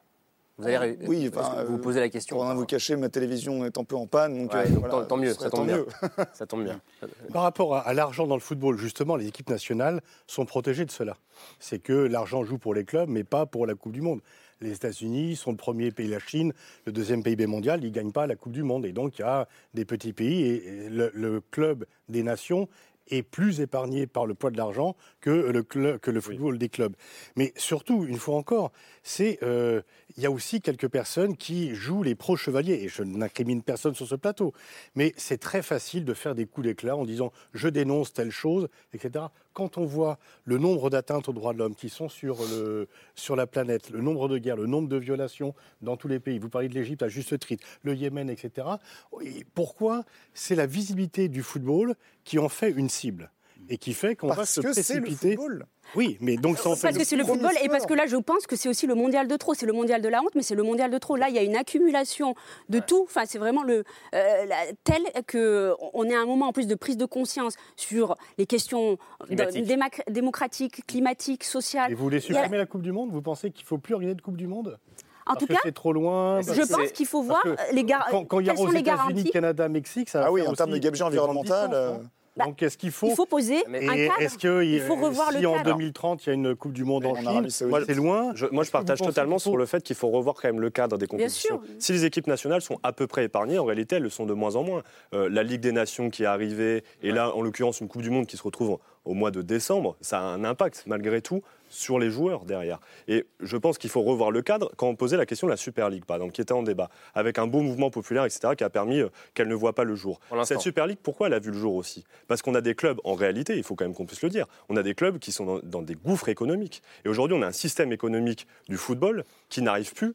vous avez oui, vous posez la question. Pour rien vous cacher, ma télévision est un peu en panne. Donc, euh, tant, mieux, ça tombe, bien. ça tombe bien. Par rapport à, l'argent dans le football, justement, les équipes nationales sont protégées de cela. C'est que l'argent joue pour les clubs, mais pas pour la Coupe du Monde. Les États-Unis sont le premier pays, la Chine, le deuxième PIB mondial, ils ne gagnent pas la Coupe du Monde. Et donc, il y a des petits pays et le club des nations est plus épargné par le poids de l'argent que le, que le football des clubs. Mais surtout, une fois encore, c'est euh, il y a aussi quelques personnes qui jouent les pro-chevaliers, et je n'incrimine personne sur ce plateau, mais c'est très facile de faire des coups d'éclat en disant je dénonce telle chose, etc. Quand on voit le nombre d'atteintes aux droits de l'homme qui sont sur, sur la planète, le nombre de guerres, le nombre de violations dans tous les pays, vous parlez de l'Égypte à juste titre, le Yémen, etc. pourquoi C'est la visibilité du football qui en fait une cible? Et qui fait qu'on va se précipiter. Oui, mais donc ça en fait Parce que c'est le football et parce que là, je pense que c'est aussi le mondial de trop. C'est le mondial de la honte, mais c'est le mondial de trop. Là, il y a une accumulation de tout. Enfin, c'est vraiment le euh, tel que on est à un moment en plus de prise de conscience sur les questions démocratiques, climatiques, sociales. Et vous voulez supprimer la Coupe du Monde? Vous pensez qu'il faut plus organiser de Coupe du Monde? En tout cas, c'est trop loin. Je pense qu'il faut voir les garanties. Quand, il y a aux États-Unis, Canada, Mexique, ça. Ah oui, en termes de gabegie environnementale. Bah, Donc, est-ce qu'il faut. Il faut poser un cadre. Est-ce que il faut revoir si le cadre. en 2030, il y a une Coupe du Monde en Chine, c'est loin Moi, je partage totalement sur le fait qu'il faut revoir quand même le cadre des compétitions. Si les équipes nationales sont à peu près épargnées, en réalité, elles le sont de moins en moins. Euh, la Ligue des Nations qui est arrivée, et là, en l'occurrence, une Coupe du Monde qui se retrouve au mois de décembre, ça a un impact malgré tout sur les joueurs derrière. Et je pense qu'il faut revoir le cadre quand on posait la question de la Super League, par exemple, qui était en débat, avec un beau mouvement populaire, etc., qui a permis euh, qu'elle ne voit pas le jour. Cette Super League, pourquoi elle a vu le jour aussi? Parce qu'on a des clubs, en réalité, il faut quand même qu'on puisse le dire, on a des clubs qui sont dans, des gouffres économiques. Et aujourd'hui, on a un système économique du football qui n'arrive plus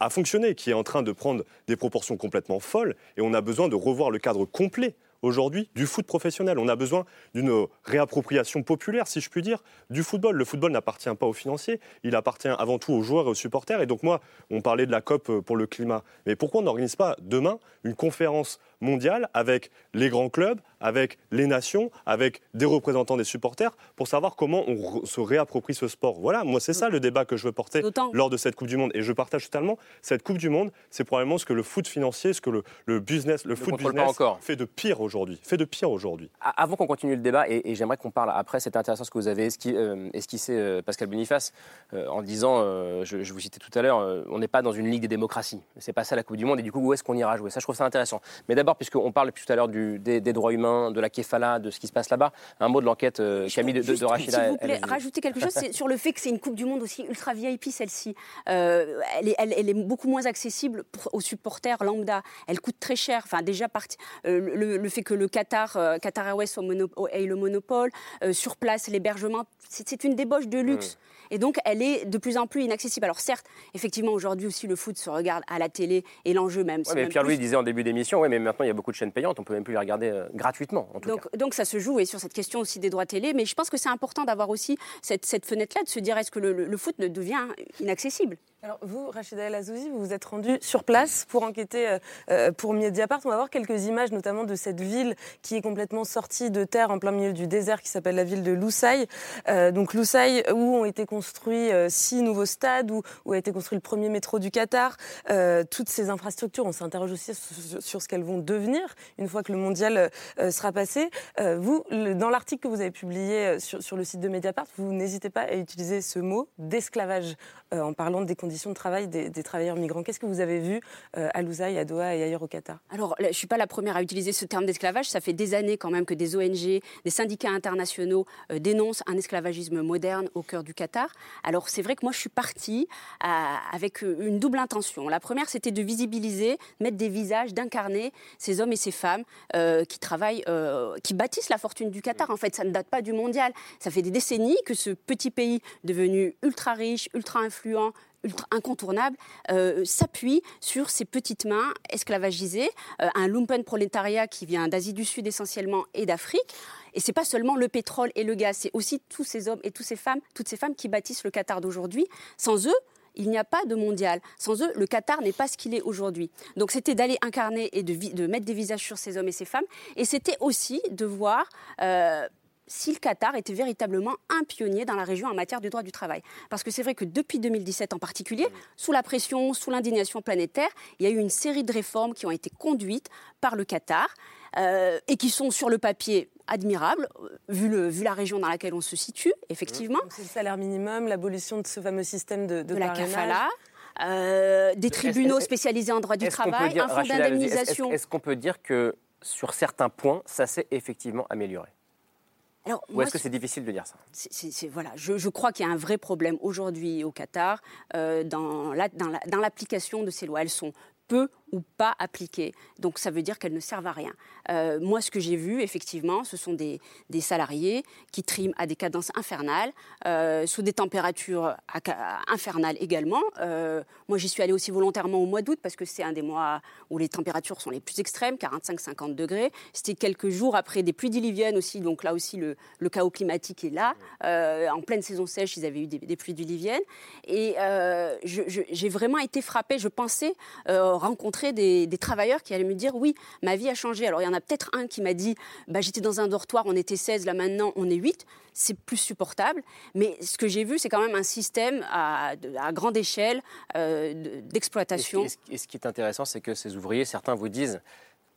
à fonctionner, qui est en train de prendre des proportions complètement folles, et on a besoin de revoir le cadre complet aujourd'hui du foot professionnel. On a besoin d'une réappropriation populaire, si je puis dire, du football. Le football n'appartient pas aux financiers, il appartient avant tout aux joueurs et aux supporters. Et donc moi, on parlait de la COP pour le climat. Mais pourquoi on n'organise pas demain une conférence mondiale avec les grands clubs, avec les nations, avec des représentants des supporters, pour savoir comment on se réapproprie ce sport. Voilà, moi c'est ça le débat que je veux porter lors de cette Coupe du Monde. Et je partage totalement, cette Coupe du Monde, c'est probablement ce que le foot financier, ce que le, business, le, foot business fait de pire aujourd'hui. Fait de pire aujourd'hui. Avant qu'on continue le débat, et, j'aimerais qu'on parle après, c'est intéressant ce que vous avez euh, esquissé, euh, Pascal Boniface, euh, en disant, je, je, vous citais tout à l'heure, on n'est pas dans une ligue des démocraties. C'est pas ça la Coupe du Monde, et du coup, où est-ce qu'on ira jouer? Ça, je trouve ça intéressant. Mais d'abord, puisqu'on parle tout à l'heure des, droits humains, de la kefala, de ce qui se passe là-bas, un mot de l'enquête, Camille, de, de, Rachida. S'il vous plaît, rajouter quelque chose sur le fait que c'est une Coupe du Monde aussi ultra VIP, celle-ci. elle, est, elle, est, beaucoup moins accessible aux supporters lambda. Elle coûte très cher. Enfin, déjà, parti, le, fait que le Qatar, Qatar Airways ait le monopole, sur place, l'hébergement, c'est une débauche de luxe. Mmh. Et donc, elle est de plus en plus inaccessible. Alors certes, effectivement, aujourd'hui aussi, le foot se regarde à la télé et l'enjeu même. mais Pierre-Louis disait en début d'émission, oui, mais maintenant, il y a beaucoup de chaînes payantes, on peut même plus les regarder euh, gratuitement, en tout donc, cas. Donc ça se joue, et sur cette question aussi des droits télé, mais je pense que c'est important d'avoir aussi cette, cette fenêtre-là, de se dire, est-ce que le, le foot ne devient inaccessible? Alors vous, Rachida El Azouzi, vous vous êtes rendu sur place pour enquêter euh, euh, pour Mediapart. On va voir quelques images, notamment de cette ville qui est complètement sortie de terre en plein milieu du désert, qui s'appelle la ville de Loussaï. Euh, donc Loussaï, où ont été construits six nouveaux stades, où, a été construit le premier métro du Qatar. toutes ces infrastructures, on s'interroge aussi sur, ce qu'elles vont devenir une fois que le mondial sera passé. vous, dans l'article que vous avez publié sur, le site de Mediapart, vous n'hésitez pas à utiliser ce mot d'esclavage en parlant des conditions de travail des, travailleurs migrants. Qu'est-ce que vous avez vu à Lousaï, à Doha et ailleurs au Qatar? Alors, je ne suis pas la première à utiliser ce terme d'esclavage. Ça fait des années quand même que des ONG, des syndicats internationaux dénoncent un esclavagisme moderne au cœur du Qatar. Alors, c'est vrai que moi, je suis partie avec une double intention. La première, c'était de visibiliser, mettre des visages, d'incarner ces hommes et ces femmes qui travaillent, qui bâtissent la fortune du Qatar. En fait, ça ne date pas du mondial. Ça fait des décennies que ce petit pays devenu ultra riche, ultra influent, ultra incontournable, euh, s'appuie sur ces petites mains esclavagisées, euh, un lumpen prolétariat qui vient d'Asie du Sud essentiellement et d'Afrique. Et c'est pas seulement le pétrole et le gaz, c'est aussi tous ces hommes et toutes ces femmes, toutes ces femmes qui bâtissent le Qatar d'aujourd'hui. Sans eux, il n'y a pas de mondial. Sans eux, le Qatar n'est pas ce qu'il est aujourd'hui. Donc c'était d'aller incarner et de, mettre des visages sur ces hommes et ces femmes. Et c'était aussi de voir euh, si le Qatar était véritablement un pionnier dans la région en matière du droit du travail. Parce que c'est vrai que depuis 2017 en particulier, sous la pression, sous l'indignation planétaire, il y a eu une série de réformes qui ont été conduites par le Qatar euh, et qui sont sur le papier admirables, euh, vu, le, vu la région dans laquelle on se situe, effectivement. C'est le salaire minimum, l'abolition de ce fameux système de, de, la kafala. Euh, des tribunaux spécialisés en droit du travail, un fonds d'indemnisation. Est-ce qu'on peut dire que sur certains points, ça s'est effectivement amélioré? Ou est-ce que c'est difficile de dire ça voilà, je, crois qu'il y a un vrai problème aujourd'hui au Qatar euh, dans l'application de ces lois. Elles sont peu ou pas appliquées. Donc ça veut dire qu'elles ne servent à rien. Euh, moi, ce que j'ai vu, effectivement, ce sont des, salariés qui triment à des cadences infernales, euh, sous des températures infernales également. Euh, moi, j'y suis allée aussi volontairement au mois d'août parce que c'est un des mois où les températures sont les plus extrêmes, 45-50 degrés. C'était quelques jours après des pluies diluviennes aussi, donc là aussi le, chaos climatique est là. en pleine saison sèche, ils avaient eu des, pluies diluviennes. Et j'ai vraiment été frappée. Je pensais rencontrer des, des, travailleurs qui allaient me dire oui, ma vie a changé. Alors il y en a peut-être un qui m'a dit bah, j'étais dans un dortoir, on était 16, là maintenant on est 8. C'est plus supportable. Mais ce que j'ai vu, c'est quand même un système à, à grande échelle euh, d'exploitation. et, ce qui est intéressant, c'est que ces ouvriers, certains vous disent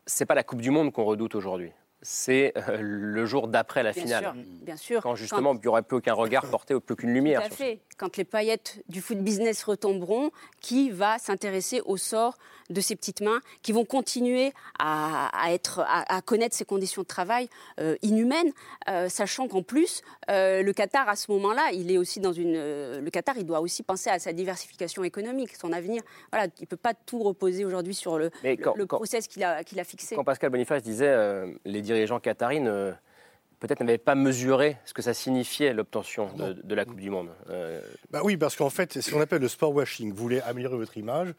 c'est pas la Coupe du Monde qu'on redoute aujourd'hui c'est euh, le jour d'après la finale. bien sûr. Quand justement, il n'y aurait plus aucun regard porté, plus aucune lumière. Tout à fait. Quand les paillettes du foot business retomberont, qui va s'intéresser au sort de ces petites mains qui vont continuer à, être, à, connaître ces conditions de travail euh, inhumaines, euh, sachant qu'en plus, le Qatar, à ce moment-là, il est aussi dans une. le Qatar, il doit aussi penser à sa diversification économique, son avenir. Voilà, il ne peut pas tout reposer aujourd'hui sur le, le, process qu'il a, qu'il a fixé. Quand Pascal Boniface disait les dirigeants qataris peut-être n'avaient pas mesuré ce que ça signifiait l'obtention de, la Coupe du Monde. Euh, bah oui, parce qu'en fait, c'est ce qu'on appelle le sport washing. Vous voulez améliorer votre image,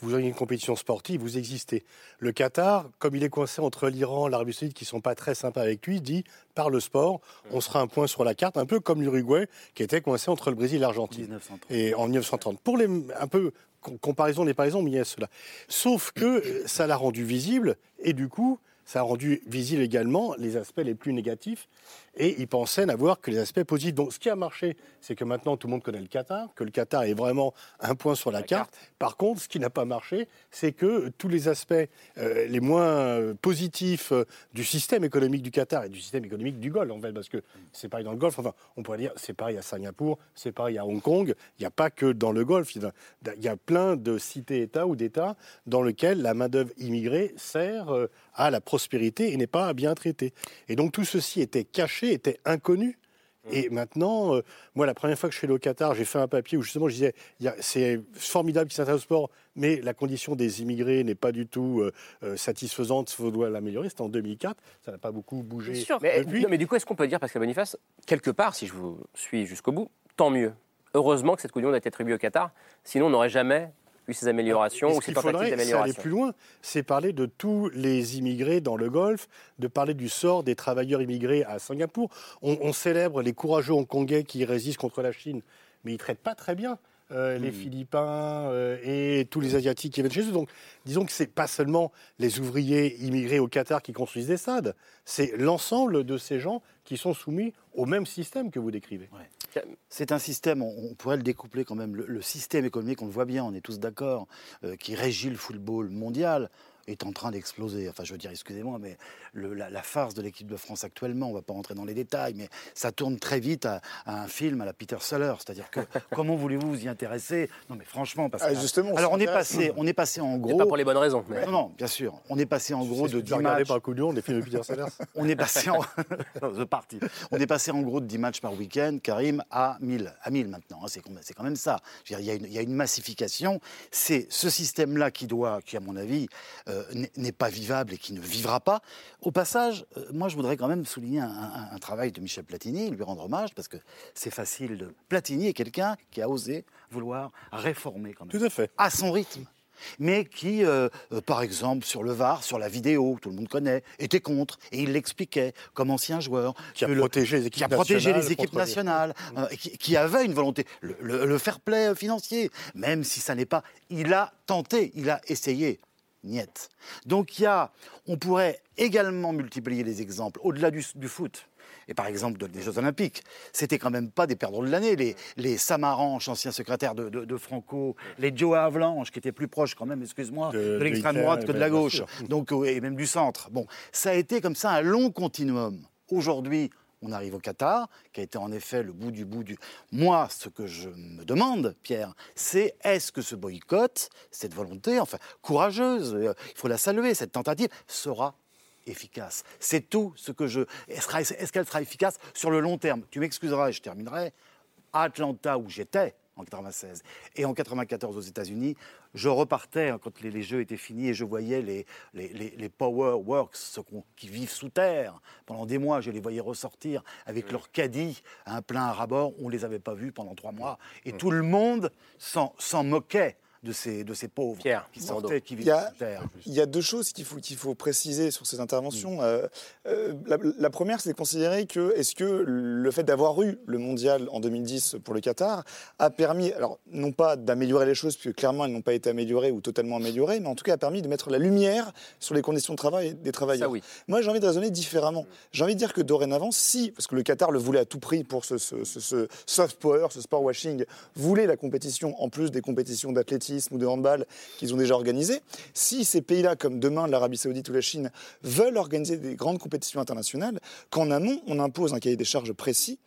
vous avez une compétition sportive, vous existez. Le Qatar, comme il est coincé entre l'Iran et l'Arabie Saoudite, qui sont pas très sympas avec lui, dit par le sport, on sera un point sur la carte, un peu comme l'Uruguay, qui était coincé entre le Brésil et l'Argentine. Et en 1930. Pour les un peu comparaison des paraisons, mais il y a cela. Sauf que ça l'a rendu visible, et du coup, ça a rendu visible également les aspects les plus négatifs et ils pensaient n'avoir que les aspects positifs. Donc ce qui a marché, c'est que maintenant tout le monde connaît le Qatar, que le Qatar est vraiment un point sur la, carte. Par contre, ce qui n'a pas marché, c'est que tous les aspects euh, les moins positifs euh, du système économique du Qatar et du système économique du Golfe, en fait, parce que c'est pareil dans le Golfe, enfin, on pourrait dire c'est pareil à Singapour, c'est pareil à Hong Kong, il n'y a pas que dans le Golfe, il y a, plein de cités-États ou d'États dans lesquels la main-d'œuvre immigrée sert euh, à la prospérité et n'est pas bien traitée. Et donc tout ceci était caché était inconnu. Et maintenant, euh, moi, la première fois que je suis allé au Qatar, j'ai fait un papier où justement je disais c'est formidable qu'ils s'intéressent au sport, mais la condition des immigrés n'est pas du tout euh, euh, satisfaisante, il faut l'améliorer. C'était en 2004, ça n'a pas beaucoup bougé. Mais, mais, du coup, est-ce qu'on peut dire, parce que Boniface, quelque part, si je vous suis jusqu'au bout, tant mieux. Heureusement que cette Coupe du Monde a été attribuée au Qatar, sinon on n'aurait jamais ces améliorations ou ces tentatives d'amélioration. aller plus loin, c'est parler de tous les immigrés dans le Golfe, de parler du sort des travailleurs immigrés à Singapour. On, célèbre les courageux hongkongais qui résistent contre la Chine, mais ils ne traitent pas très bien euh, les hmm. Philippins euh, et tous les Asiatiques qui viennent chez eux. Donc, disons que ce n'est pas seulement les ouvriers immigrés au Qatar qui construisent des stades, c'est l'ensemble de ces gens qui sont soumis au même système que vous décrivez. C'est un système, on, pourrait le découpler quand même, le, système économique, on le voit bien, on est tous d'accord, euh, qui régit le football mondial est en train d'exploser. Enfin, je veux dire, excusez-moi, mais le- la, la farce de l'équipe de France actuellement, on va pas rentrer dans les détails, mais ça tourne très vite à, à un film à la Peter Sellers. C'est-à-dire que comment voulez-vous vous y intéresser? Non, mais franchement, parce que Ah, justement, on alors on est passé, on est passé en gros. pas pour les bonnes raisons. mais- Non, non, bien sûr. On est passé en gros de Tu 10 as regardé matchs. par coup de des films de Peter Sellers On est passé en The Party. On est passé en gros de 10 matchs par week-end, Karim, à 1000, à 1000 maintenant. hein, C'est quand même- c'est quand même ça. Je veux dire, Il y, a une- il y a une massification. C'est ce système-là qui doit, qui à mon avis euh, n'est- n'est pas vivable et qui ne vivra pas. Au passage, euh, moi je voudrais quand même souligner un, un- un travail de Michel Platini, lui rendre hommage parce que c'est facile de. Platini est quelqu'un qui a osé vouloir réformer quand même. Tout à fait. À son rythme mais qui, euh, euh, par exemple, sur le VAR, sur la vidéo, tout le monde connaît, était contre, et il l'expliquait comme ancien joueur. Qui a le- protégé les équipes qui a protégé nationales les équipes nationales, euh, qui, qui avait une volonté, le, le- le fair play financier, même si ça n'est pas... Il a tenté, il a essayé. Donc il y a, on pourrait également multiplier les exemples au-delà du, du foot. Et par exemple de- des Jeux Olympiques, c'était quand même pas des perdants de l'année. Les, les Samaranch, anciens secrétaires de, de- de Franco, les Joe Avalanche, qui étaient plus proches quand même, excuse-moi, de, l'extrême droite que de la gauche, donc euh, et même du centre. Bon, ça a été comme ça un long continuum. Aujourd'hui, on arrive au Qatar, qui a été en effet le bout du bout du. Moi, ce que je me demande, Pierre, c'est est-ce que ce boycott, cette volonté, enfin courageuse, euh, il faut la saluer, cette tentative, sera efficace? C'est tout ce que je. Est-ce qu'elle sera efficace sur le long terme? Tu m'excuseras et je terminerai. À Atlanta, où j'étais en 96 et en 94 aux États-Unis, je repartais hein, quand les, les jeux étaient finis et je voyais les, les, les- Power Works, ceux qui vivent sous terre. Pendant des mois, je les voyais ressortir avec leur caddie à un plein à rabord. On ne les avait pas vus pendant trois mois. Et tout le monde s'en moquait de ces, de ces pauvres qui sortaient, qui Il y, vivaient a, sous terre. il y a deux choses qu'il faut, qu'il faut préciser sur ces Mm. interventions. Euh, euh, la, la première, c'est de considérer que est-ce que le fait d'avoir eu le mondial en 2010 pour le Qatar a permis, alors non pas d'améliorer les choses, puisque clairement elles n'ont pas été améliorées ou totalement améliorées, mais en tout cas a permis de mettre la lumière sur les conditions de travail des travailleurs. Ça, oui. Moi, j'ai envie de raisonner différemment. J'ai envie de dire que dorénavant, si, parce que le Qatar le voulait à tout prix pour ce, ce- ce- ce soft power, ce sport washing, voulait la compétition en plus des compétitions d'athlétisme ou de handball qu'ils ont déjà organisées, si ces pays-là, comme demain l'Arabie Saoudite ou la Chine, veulent organiser des grandes compétitions internationales, qu'en amont, on impose un cahier des charges précis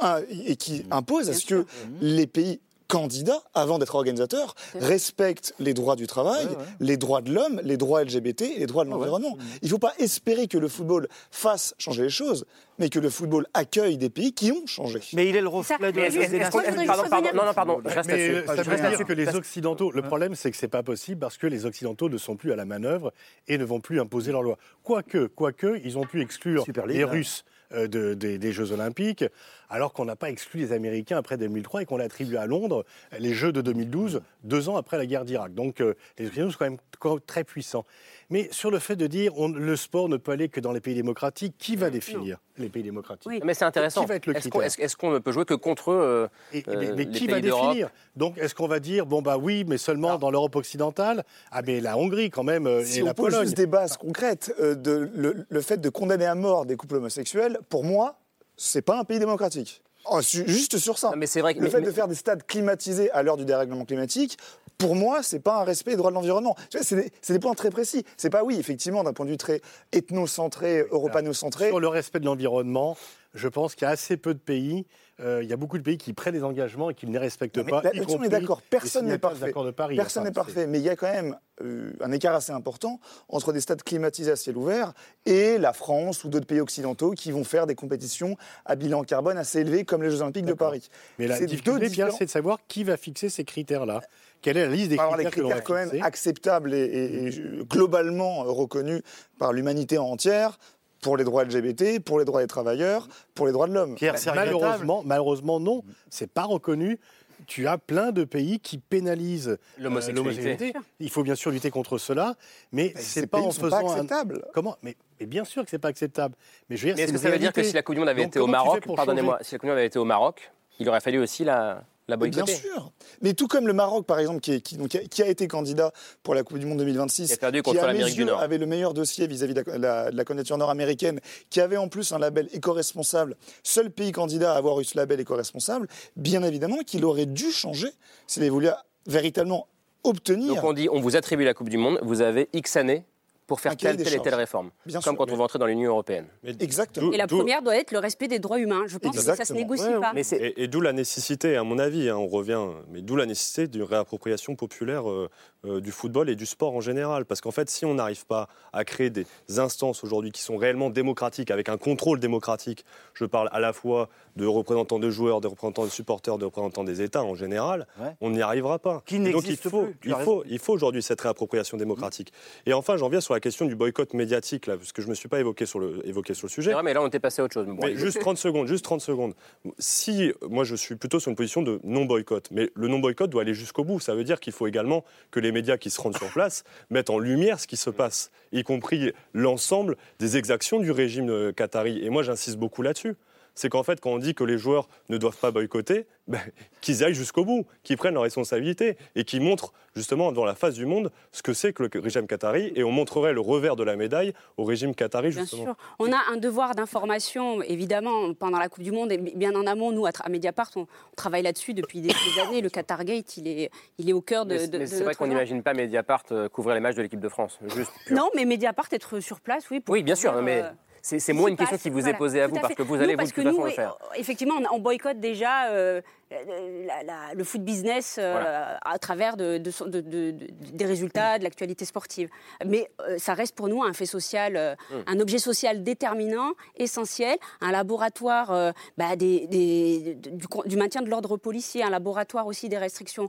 un- et qui impose à ce que les pays candidats, avant d'être organisateurs, respectent les droits du travail, les droits de l'homme, les droits LGBT et les droits de l'environnement. Il ne faut pas espérer que le football fasse changer les choses, mais que le football accueille des pays qui ont changé. Mais il est le reflet de la société. Est-ce qu'on- pardon, pardon, non, non, pardon, je reste Mais là-dessus. euh, ça veut dire que les Occidentaux, le problème c'est que c'est pas possible parce que les Occidentaux ne sont plus à la manœuvre et ne vont plus imposer leurs lois. Quoique, quoique, ils ont pu exclure League, les. Russes de- des, Jeux Olympiques, alors qu'on n'a pas exclu les Américains après 2003 et qu'on l'a attribué à Londres les Jeux de 2012, deux ans après la guerre d'Irak. Donc euh, les Occidentaux sont quand même très puissants. Mais sur le fait de dire on, le sport ne peut aller que dans les pays démocratiques, qui va définir les pays démocratiques? Mais c'est intéressant. Qui va être le Est-ce qu'on critère? est-ce- est-ce qu'on ne peut jouer que contre eux euh, mais, mais euh, les qui pays va d'Europe? définir? Donc, est-ce qu'on va dire, bon, bah oui, mais seulement dans l'Europe occidentale? Ah, mais la Hongrie, quand même, euh, Si et on la pose Pologne. juste des bases concrètes, euh, de, le, le fait de condamner à mort des couples homosexuels, pour moi, c'est pas un pays démocratique. Oh, juste sur ça. mais c'est vrai que- le mais- fait mais- de faire des stades climatisés à l'heure du dérèglement climatique, pour moi, c'est pas un respect des droits de l'environnement. C'est des, des points très précis. C'est pas oui, effectivement, d'un point de vue très ethnocentré, europanocentré. Sur le respect de l'environnement, je pense qu'il y a assez peu de pays. euh, il y a beaucoup de pays qui prennent des engagements et qui ne les respectent Mais pas. là- on est d'accord. Personne n'est parfait. de Paris. Personne n'est parfait. Mais il y a quand même euh, un écart assez important entre des stades climatisés à ciel ouvert et la France ou d'autres pays occidentaux qui vont faire des compétitions à bilan carbone assez élevé comme les Jeux Olympiques de Paris. Mais la difficulté, c'est de savoir qui va fixer ces critères-là. Quelle est la liste des va avoir critères, que critères quand même acceptables et, et- et globalement reconnus par l'humanité entière pour les droits LGBT, pour les droits des travailleurs, pour les droits de l'homme. Regrettable. malheureusement, malheureusement, non. C'est pas reconnu. Tu as plein de pays qui pénalisent euh, L'homosexualité. Il faut bien sûr lutter contre cela, mais ces c'est pas pays en sont pas faisant un- acceptables. Comment? Mais, mais bien sûr que c'est pas acceptable. Mais je veux dire, est-ce que ça veut dire que si la Coupe du Monde avait Donc, été au Maroc, pour pardonnez-moi, changer? si la Coupe du Monde avait été au Maroc, il aurait fallu aussi la, la boycotter. Bien sûr. Mais tout comme le Maroc, par exemple, qui, est- qui- donc, qui a- été candidat pour la Coupe du Monde 2026, Qui a perdu contre l'Amérique du Nord. avait le meilleur dossier vis-à-vis de la, la- de la candidature nord-américaine, qui avait en plus un label éco-responsable, seul pays candidat à avoir eu ce label éco-responsable, bien évidemment qu'il aurait dû changer s'il voulu véritablement obtenir. Donc on dit, on vous attribue la Coupe du Monde, vous avez X années pour faire telle, telle et telle réforme. Bien Comme sûr, quand on mais- veut entrer dans l'Union européenne. Exactement. Et la première doit être le respect des droits humains. Je pense que ça se négocie pas. Et, et d'où la nécessité, à mon avis, hein, on revient, mais d'où la nécessité d'une réappropriation populaire euh, euh, du football et du sport en général. Parce qu'en fait, si on n'arrive pas à créer des instances aujourd'hui qui sont réellement démocratiques, avec un contrôle démocratique, je parle à la fois de représentants de joueurs, de représentants de supporters, de représentants des États en général, Ouais. on n'y arrivera pas. Qui donc il faut, plus, il faut, il faut aujourd'hui cette réappropriation démocratique. Et enfin, j'en viens sur la question du boycott médiatique, là, parce que je ne me suis pas évoqué sur le, évoqué sur le sujet. Vrai, mais là, on était passé à autre chose. Mais bon, Mais allez. juste 30 secondes, juste 30 secondes. Si, moi je suis plutôt sur une position de non-boycott, mais le non-boycott doit aller jusqu'au bout. Ça veut dire qu'il faut également que les médias qui se rendent sur place mettent en lumière ce qui se passe, y compris l'ensemble des exactions du régime euh, qatari. Et moi j'insiste beaucoup là-dessus. C'est qu'en fait, quand on dit que les joueurs ne doivent pas boycotter, ben, qu'ils aillent jusqu'au bout, qu'ils prennent leurs responsabilités et qu'ils montrent justement dans la face du monde ce que c'est que le régime qatari. Et on montrerait le revers de la médaille au régime qatari, Bien justement. sûr. On a un devoir d'information, évidemment, pendant la Coupe du Monde, et bien en amont, nous, à, Mediapart, on, travaille là-dessus depuis des, des années. Le Qatar Gate, il est, il est au cœur de, de- c'est vrai qu'on n'imagine pas Mediapart euh, couvrir les matchs de l'équipe de France. Juste. Non, mais Mediapart, être sur place, oui. pour Oui, bien sûr, mais euh, c'est c'est ce moins une question qui vous est posée à vous, parce que vous Nous, allez vous, de que toute façon nous, le faire. Effectivement, on, on boycotte déjà euh, la- la- le foot business euh, Voilà. à travers de- de des résultats, de l'actualité sportive. Mais euh, ça reste pour nous un fait social, Hum. un objet social déterminant, essentiel, un laboratoire bah, des- des- du, du maintien de l'ordre policier, un laboratoire aussi des restrictions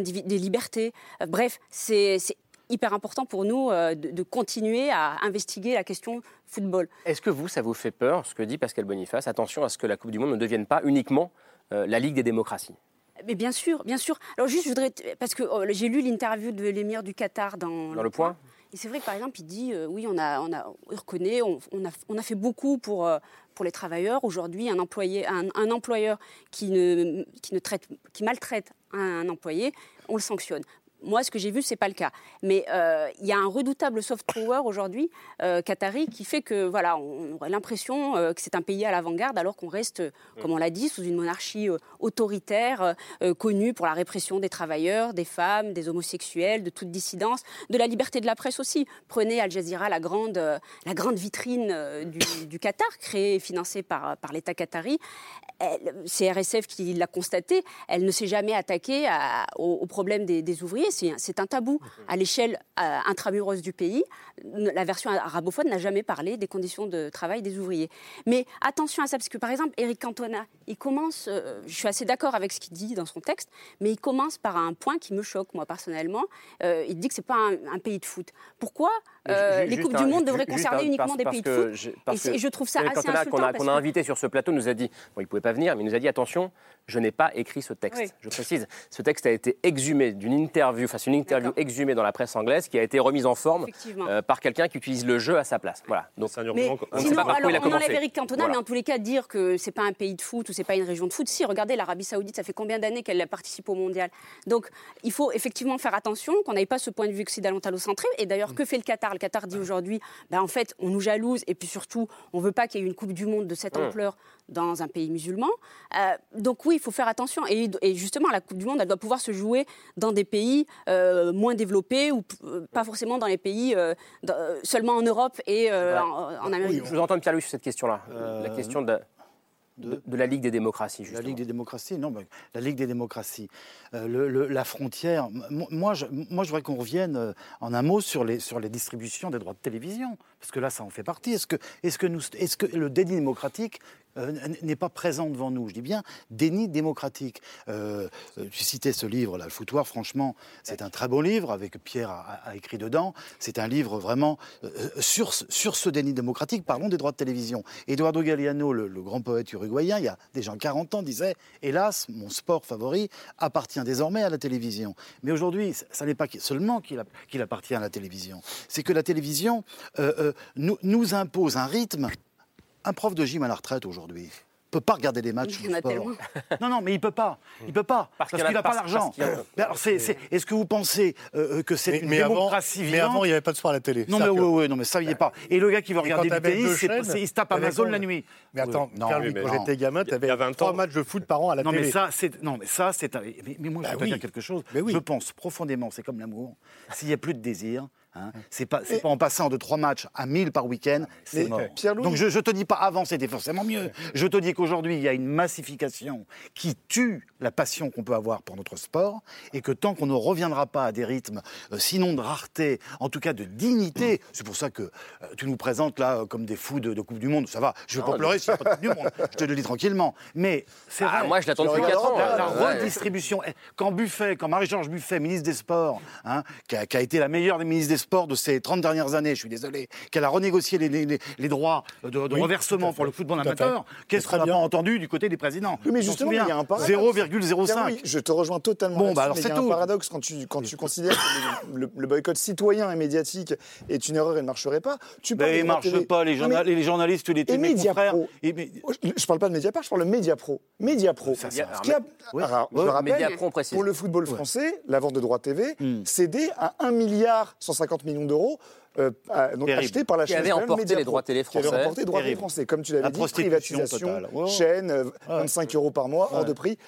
des libertés. Bref, c'est hyper important pour nous euh, de, de continuer à investiguer la question football. Est-ce que vous, ça vous fait peur, ce que dit Pascal Boniface Attention à ce que la Coupe du Monde ne devienne pas uniquement euh, la Ligue des démocraties? Mais bien sûr, bien sûr. Alors juste, je voudrais, parce que oh, j'ai lu l'interview de l'émir du Qatar dans, Dans Le Point Et c'est vrai que par exemple, il dit, euh, oui, on a, on a, il reconnaît, on, on a, on a fait beaucoup pour, euh, pour les travailleurs. Aujourd'hui, un, employé, un, un employeur qui, ne, qui, ne traite, qui maltraite un, un employé, on le sanctionne. Moi, ce que j'ai vu, c'est pas le cas. Mais euh, il y a un redoutable soft power aujourd'hui, euh, qatari, qui fait que voilà, on aurait l'impression euh, que c'est un pays à l'avant-garde, alors qu'on reste, euh, comme on l'a dit, sous une monarchie autoritaire, connue pour la répression des travailleurs, des femmes, des homosexuels, de toute dissidence, de la liberté de la presse aussi. Prenez Al Jazeera, la grande, la grande vitrine du, du Qatar, créée et financée par, par l'État qatari. C'est RSF qui l'a constaté. Elle ne s'est jamais attaquée à- au, au problème des, des ouvriers. C'est un- tabou à l'échelle euh, du pays. La version arabophone n'a jamais parlé des conditions de travail des ouvriers. Mais attention à ça, parce que par exemple, Eric Cantona, il commence, euh, je suis assez d'accord avec ce qu'il dit dans son texte, mais il commence par un point qui me choque, moi personnellement. Euh, il dit que c'est pas un, un pays de foot. Pourquoi euh, les Coupes un- du Monde devraient concerner un- uniquement parce- des parce pays que de foot et, parce je trouve ça assez insultant. qu'on a, qu'on a invité sur ce plateau nous a dit, bon, il ne pouvait pas venir, mais il nous a dit attention, je n'ai pas écrit ce texte. Oui. Je précise, ce texte a été exhumé d'une interview, enfin c'est une interview exhumée dans la presse anglaise qui a été remise en forme euh, par quelqu'un qui utilise le jeu à sa place. Voilà. Donc Mais on sinon, alors, il a on enlève. Eric Cantona, Voilà. mais en tous les cas, dire que c'est pas un pays de foot ou c'est pas une région de foot. Si, regardez, l'Arabie Saoudite, ça fait combien d'années qu'elle participe au mondial? Donc, il faut effectivement faire attention qu'on n'ait pas ce point de vue occidentalocentré. Et d'ailleurs, que fait le Qatar? Le Qatar dit aujourd'hui, ben, en fait, on nous jalouse et puis surtout, on veut pas qu'il y ait une Coupe du Monde de cette ampleur dans un pays musulman. Euh, donc oui, il faut faire attention. Et, et justement, la Coupe du Monde, elle doit pouvoir se jouer dans des pays euh, moins développés ou euh, pas forcément dans les pays seulement en Europe et euh, Ouais. en, en Amérique. Je vous entends Pierre-Louis sur cette question-là. la question de, de, de la Ligue des démocraties, La justement. Ligue des démocraties, non, mais la Ligue des démocraties. Euh, le- le- la frontière, moi je, moi je voudrais qu'on revienne euh, en un mot sur les, sur les distributions des droits de télévision, parce que là ça en fait partie? Est-ce que, le déni démocratique euh, n'est pas présent devant nous? Je dis bien déni démocratique. Euh, euh, tu citais ce livre, là, Le Foutoir, franchement, c'est un très beau livre, avec Pierre a, écrit dedans. C'est un livre vraiment sur, sur ce déni démocratique, parlons des droits de télévision. Eduardo Galeano, le, grand poète uruguayen, il y a déjà 40 ans, disait Hélas, mon sport favori appartient désormais à la télévision. Mais aujourd'hui, ça n'est pas seulement qu'il appartient à la télévision, c'est que la télévision nous, nous impose un rythme. Un prof de gym à la retraite aujourd'hui peut pas regarder les matchs Il y de en a sport. tellement. Non, non, mais il peut pas. Il peut pas Parce parce, qu'il y n'a pas l'argent. y alors, c'est- c'est- Est-ce que vous pensez euh, euh, que c'est Mais, une mais avant, mais avant, il n'y avait pas de sport à la télé. Non, mais oui, oui, non, mais ça, il n'y est pas. Et le gars qui veut Et regarder du tennis, il se tape Amazon la nuit. Mais attends, Oui, non, Pierre-Louis, mais quand j'étais gamin, tu avais a 20 trois ans. matchs de foot par an à la Non, télé. mais ça, c'est. Non, mais ça, c'est. un- Mais, mais moi, je Bah vais pas oui. dire quelque chose. Oui. Je pense profondément, c'est comme l'amour. S'il n'y a plus de désir, Hein. C'est pas, c'est pas en passant de trois matchs à 1000 par week-end, c'est Mais, mort. Donc je, je te dis pas avant c'était forcément mieux. Je te dis qu'aujourd'hui il y a une massification qui tue la passion qu'on peut avoir pour notre sport et que tant qu'on ne reviendra pas à des rythmes, euh, sinon de rareté, en tout cas de dignité, c'est pour ça que euh, tu nous présentes là euh, comme des fous de, de Coupe du Monde. Ça va, je vais Non, pas pleurer mais- s'il n'y a pas de Coupe du Monde. Je te le dis tranquillement. Mais c'est Ah, vrai. moi, je l'attends depuis Regarde, quatre ans, La, la ouais. redistribution. Eh, Quand Buffet, quand Marie-Georges Buffet, ministre des Sports, hein, qui, a, qui a été la meilleure des ministres des Sports de ces 30 dernières années, je suis désolé, qu'elle a renégocié les, les- les- les droits de, de Oui, reversement pour le football amateur, qu'est-ce qu'on n'a pas bien. entendu du côté des présidents? Oui, mais justement, il y a un paradoxe. 0,05. Pierre-Louis, je te rejoins totalement. Bon, bah alors c'est un paradoxe quand tu, quand tu considères que le, le boycott citoyen et médiatique est une erreur et ne marcherait pas. Tu Mais des il droits marche pas, les, Non, journal- mais- les journalistes, les. Mediapro. et mais- Je parle pas de Mediapart, je parle de Mediapro. Mediapro. Ça, ça, Ce qui a- alors, je rappelle, Mediapro, pour le football français, la vente de droits TV Hmm. cédée à 1 milliard 150 millions d'euros. euh, à- donc acheté par la Qui chaîne avait espagnole emporté Mediapro, les droits télé Qui avait français. remporté les droits télé français. Comme tu l'avais La dit, privatisation, chaîne, euh, Ouais. 25 euros par mois, hors de prix.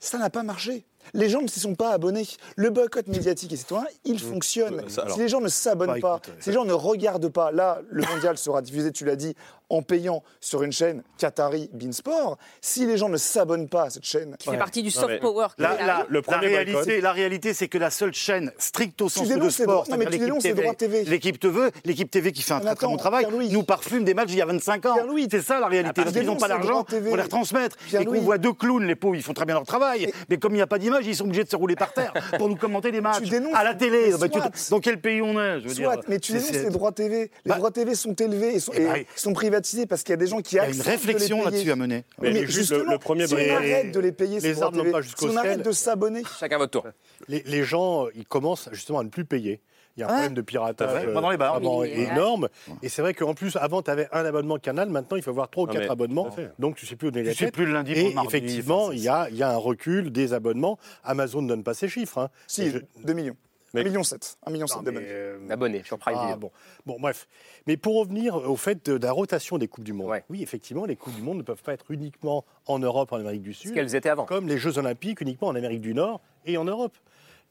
Ça n'a pas marché. Les gens ne s'y sont pas abonnés. Le boycott médiatique et citoyen, il fonctionne. ça, alors- si les gens ne s'abonnent Bah, pas, écoute, si les gens ne regardent pas, là, le mondial sera diffusé, tu l'as dit, en payant sur une chaîne Qatari Beansport. Si les gens ne s'abonnent pas à cette chaîne, Qui fait partie du soft power. La, Le réalité, la réalité, c'est que la seule chaîne stricto sensu de sport, droits- non, mais c'est-à-dire tu dénonces les l'équipe droits TV. l'équipe TV, l'équipe TV qui fait un très très bon travail, nous parfume des matchs d'il y a 25 ans. C'est ça la réalité. Ah, Parce qu'ils n'ont pas d'argent pour les retransmettre. Et qu'on voit deux clowns, les pauvres, ils font très bien leur travail. Mais comme il n'y a pas d'image, ils sont obligés de se rouler par terre pour nous commenter les matchs. dénonces- à la télé. mais Bah, dans quel pays on est je veux Soit, dire, mais tu dénonces les droits TV. Les Bah, droits TV sont élevés et sont, Eh parce qu'il y a des gens qui Il y a une acceptent réflexion là-dessus à mener. Mais, Mais juste le- justement, le premier si on arrête de les payer, les arbres n'ont pas si jusqu'au on arrête de s'abonner, Chacun votre tour. Les, les gens, ils commencent justement à ne plus payer. Il y a un problème de piratage euh, les bars. Oui, énorme. Et c'est vrai qu'en plus, avant, tu avais un abonnement canal. Maintenant, il faut avoir trois ou quatre abonnements. Donc, tu ne sais plus où donner Tu la sais tête. plus le lundi pour Et le mardi, effectivement, il y a, il y a un recul des abonnements. Amazon ne donne pas ses chiffres. hein. si, Et je- 2 millions. Mais- 1 million 7. 1 million Non, 7 mais, d'abonnés. euh, Abonné sur Prime ah, bon. bon, bref. Mais pour revenir au fait de, de la rotation des Coupes du Monde. Ouais. Oui, effectivement, les Coupes du Monde ne peuvent pas être uniquement en Europe, en Amérique du Ce Sud, qu'elles étaient avant. comme les Jeux Olympiques uniquement en Amérique du Nord et en Europe.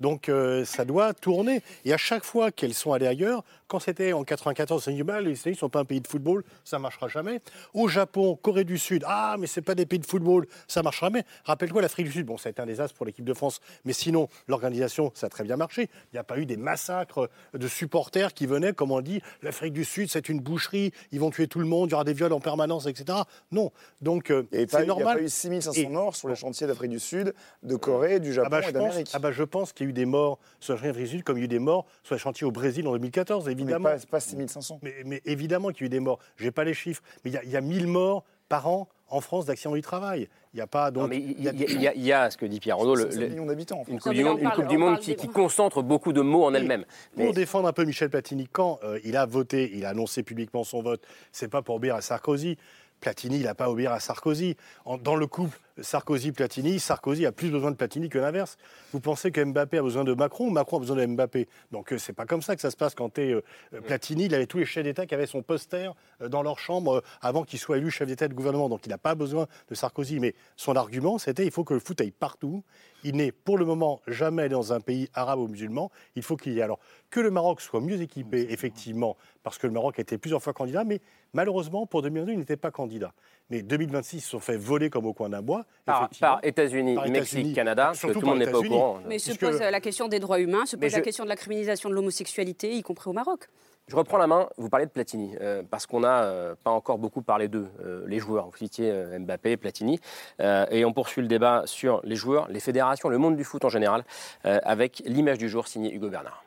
Donc euh, ça doit tourner. Et à chaque fois qu'elles sont allées ailleurs, quand c'était en 94, c'est bah, les États-Unis ne sont pas un pays de football, ça ne marchera jamais. Au Japon, Corée du Sud, ah, mais ce pas des pays de football, ça ne marchera jamais. Rappelle-toi l'Afrique du Sud, bon, ça a été un désastre pour l'équipe de France, mais sinon, l'organisation, ça a très bien marché. Il n'y a pas eu des massacres de supporters qui venaient, comme on dit, l'Afrique du Sud, c'est une boucherie, ils vont tuer tout le monde, il y aura des viols en permanence, etc. Non. Donc, euh, Il n'y a, pas eu- c'est il y a normal. pas eu 6500 Et- morts sur les chantiers d'Afrique du Sud, de Corée, du Japon Ah bah, je et d'Amérique. ah bah, je pense qu'il y a eu des morts sur les chantiers d'Afrique du Sud, comme il y a eu des morts sur les chantiers au Brésil en 2014, mais évidemment. pas, pas 6500. Mais, mais évidemment qu'il y a eu des morts. Je n'ai pas les chiffres, mais il y, a- il y a 1000 morts par an en France d'accidents du travail. Il n'y a pas donc. Non, mais il y, y a- y y ce que dit Pierre Renaud, le- 500 le- millions d'habitants en une France. Coupe Non, du mais Monde, on parle- du qui, concentre beaucoup de mots en elle-même. Pour Mais défendre un peu Michel Platini, quand euh, il a voté, il a annoncé publiquement son vote, c'est pas pour obéir à Sarkozy. Platini, il n'a pas obéi à Sarkozy. En- dans le couple Sarkozy-Platini, Sarkozy a plus besoin de Platini que l'inverse. Vous pensez que Mbappé a besoin de Macron Macron a besoin de Mbappé Donc euh, c'est pas comme ça que ça se passe quand tu es Platini. Il avait tous les chefs d'État qui avaient son poster euh, dans leur chambre euh, avant qu'il soit élu chef d'État de gouvernement. Donc il n'a pas besoin de Sarkozy. Mais son argument, c'était il faut que le foot aille partout. Il n'est pour le moment jamais dans un pays arabe ou musulman. Il faut qu'il y ait alors que le Maroc soit mieux équipé, effectivement, parce que le Maroc a été plusieurs fois candidat, mais malheureusement pour 2022 il n'était pas candidat. Mais 2026 ils se sont fait voler comme au coin d'un bois. par, par États-Uis, Par Mexique, États-Unis. Canada, parce que tout le monde n'est pas au États-Unis. courant. Mais se pose euh, la question des droits humains, se pose la question de la criminalisation de l'homosexualité, y compris au Maroc. Je reprends la main, vous parlez de Platini, euh, parce qu'on n'a euh, pas encore beaucoup parlé d'eux, euh, les joueurs. Vous citiez euh, Mbappé, Platini, euh, et on poursuit le débat sur les joueurs, les fédérations, le monde du foot en général, euh, avec l'image du jour signée Hugo Bernard.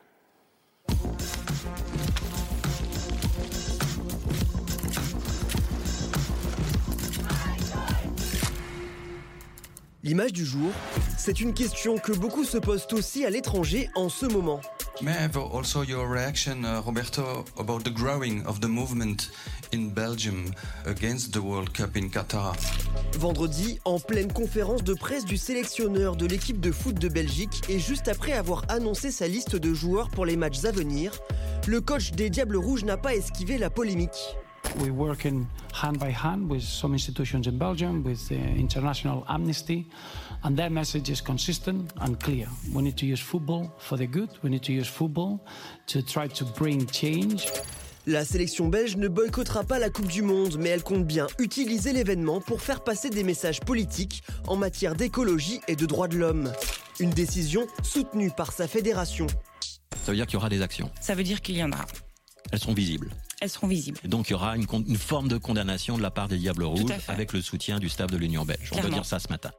L'image du jour, c'est une question que beaucoup se posent aussi à l'étranger en ce moment. May I have also your reaction, uh, Roberto, about the growing of the movement in Belgium against the World Cup in Qatar? Vendredi, en pleine conférence de presse du sélectionneur de l'équipe de foot de Belgique et juste après avoir annoncé sa liste de joueurs pour les matchs à venir, le coach des Diables Rouges n'a pas esquivé la polémique. We're working hand by hand with some institutions in Belgium, with the International Amnesty, and their message is consistent and clear. We need to use football for the good. We need to use football to try to bring change. La sélection belge ne boycottera pas la Coupe du Monde, mais elle compte bien utiliser l'événement pour faire passer des messages politiques en matière d'écologie et de droits de l'homme. Une décision soutenue par sa fédération. Ça veut dire qu'il y aura des actions. Ça veut dire qu'il y en a. Elles seront visibles. Elles seront visibles. Donc il y aura une, une, forme de condamnation de la part des Diables Rouges avec le soutien du staff de l'Union belge. Clairement. On peut dire ça ce matin.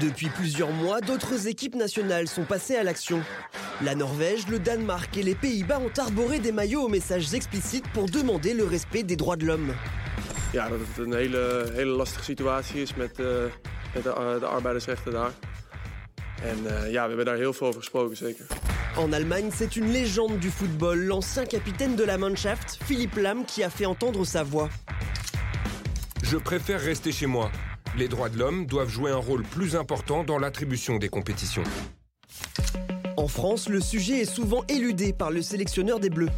Depuis plusieurs mois, d'autres équipes nationales sont passées à l'action. La Norvège, le Danemark et les Pays-Bas ont arboré des maillots aux messages explicites pour demander le respect des droits de l'homme. Ja, dat het een hele, hele lastige situatie is met, uh, met de, uh, de arbeidersrechten daar. En uh, ja, we hebben daar heel veel over gesproken, zeker. En Allemagne, c'est une légende du football, l'ancien capitaine de la Mannschaft, Philippe Lam, qui a fait entendre sa voix. Je préfère rester chez moi. Les droits de l'homme doivent jouer un rôle plus important dans l'attribution des compétitions. En France, le sujet est souvent éludé par le sélectionneur des Bleus.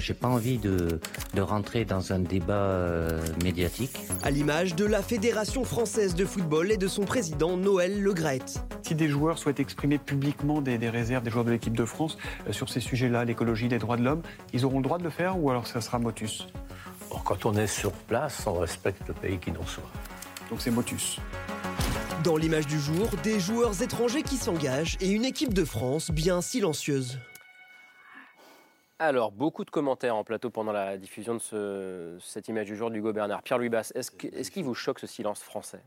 J'ai pas envie de, de, rentrer dans un débat euh, médiatique. À l'image de la Fédération française de football et de son président Noël Legrette. Si des joueurs souhaitent exprimer publiquement des, des réserves des joueurs de l'équipe de France euh, sur ces sujets-là, l'écologie, les droits de l'homme, ils auront le droit de le faire ou alors ça sera motus? Quand on est sur place, on respecte le pays qui nous reçoit. Donc c'est motus. Dans l'image du jour, des joueurs étrangers qui s'engagent et une équipe de France bien silencieuse. Alors, beaucoup de commentaires en plateau pendant la diffusion de ce, cette image du jour d'Hugo Bernard. Pierre-Louis Basse, est-ce qu'il est vous choque ce silence français?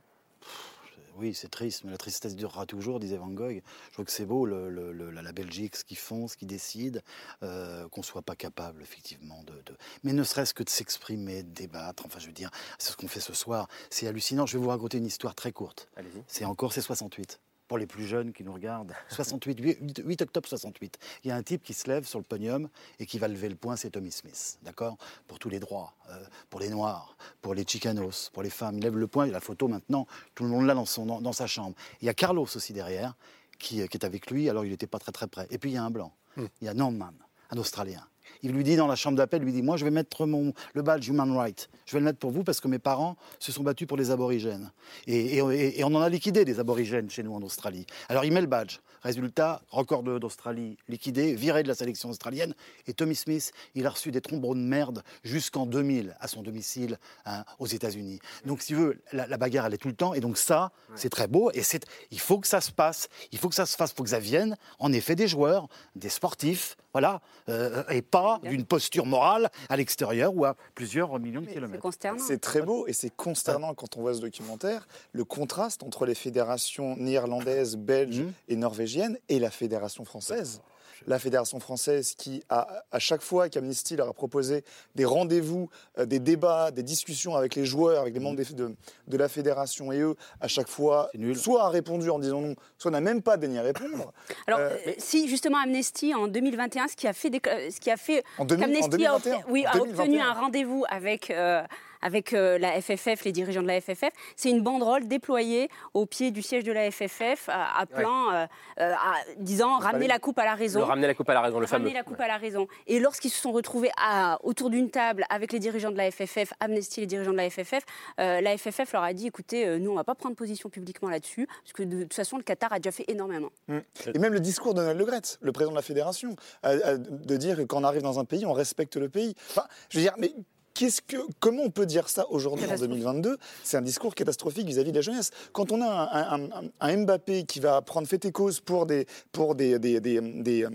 Oui, c'est triste, mais la tristesse durera toujours, disait Van Gogh. Je trouve que c'est beau, le, le, le, la Belgique, ce qu'ils font, ce qu'ils décident, euh, qu'on ne soit pas capable, effectivement, de. de... Mais ne serait-ce que de s'exprimer, de débattre, enfin, je veux dire, c'est ce qu'on fait ce soir. C'est hallucinant. Je vais vous raconter une histoire très courte. C'est encore, c'est 68 pour les plus jeunes qui nous regardent. 68, 8, 8, octobre 68. Il y a un type qui se lève sur le podium et qui va lever le poing, c'est Tommy Smith, d'accord? Pour tous les droits, euh, pour les Noirs, pour les Chicanos, pour les femmes. Il lève le poing, il a la photo maintenant, tout le monde l'a dans, son, dans, dans sa chambre. Il y a Carlos aussi derrière, qui, qui est avec lui, alors il n'était pas très très près. Et puis il y a un blanc, mm. il y a Norman, un Australien. Il lui dit dans la chambre d'appel, il lui dit Moi, je vais mettre mon, le badge Human Rights. Je vais le mettre pour vous parce que mes parents se sont battus pour les aborigènes. Et, et, et on en a liquidé des aborigènes chez nous en Australie. Alors il met le badge. Résultat, record d'Australie liquidé, viré de la sélection australienne. Et Tommy Smith, il a reçu des trombones de merde jusqu'en 2000 à son domicile hein, aux États-Unis. Donc, si tu veux, la, la, bagarre, elle est tout le temps. Et donc, ça, ouais. c'est très beau. Et il faut que ça se passe. Il faut que ça se fasse. Il faut que ça vienne, en effet, des joueurs, des sportifs, voilà, euh, et pas d'une posture morale à l'extérieur ou à plusieurs millions de kilomètres. C'est très beau et c'est consternant quand on voit ce documentaire, le contraste entre les fédérations néerlandaises, belges mmh. et norvégiennes et la fédération française la fédération française qui, a, à chaque fois qu'Amnesty leur a proposé des rendez-vous, euh, des débats, des discussions avec les joueurs, avec les membres de, de, de la fédération et eux, à chaque fois, soit a répondu en disant non, soit n'a même pas daigné répondre. Alors, euh, si justement Amnesty en 2021, ce qui a fait, des, ce qui a fait en 2000, qu'Amnesty a, oui, a obtenu un rendez-vous avec. Euh, avec euh, la FFF, les dirigeants de la FFF. C'est une banderole déployée au pied du siège de la FFF, appelant, ouais. euh, à, disant ramener la coupe à la raison. Le ramener la coupe à la raison, le ramener fameux. la coupe ouais. à la raison. Et lorsqu'ils se sont retrouvés à, autour d'une table avec les dirigeants de la FFF, Amnesty, les dirigeants de la FFF, euh, la FFF leur a dit écoutez, euh, nous on va pas prendre position publiquement là-dessus, parce que de, de, toute façon le Qatar a déjà fait énormément. Mmh. Et même le discours de Donald Le Gret, le président de la fédération, de dire que quand on arrive dans un pays, on respecte le pays. Enfin, je veux dire, mais qu'est-ce que, comment on peut dire ça aujourd'hui en 2022 C'est un discours catastrophique vis-à-vis -vis de la jeunesse. Quand on a un, un, un, un, Mbappé qui va prendre fait et cause pour des, pour des, des, des, des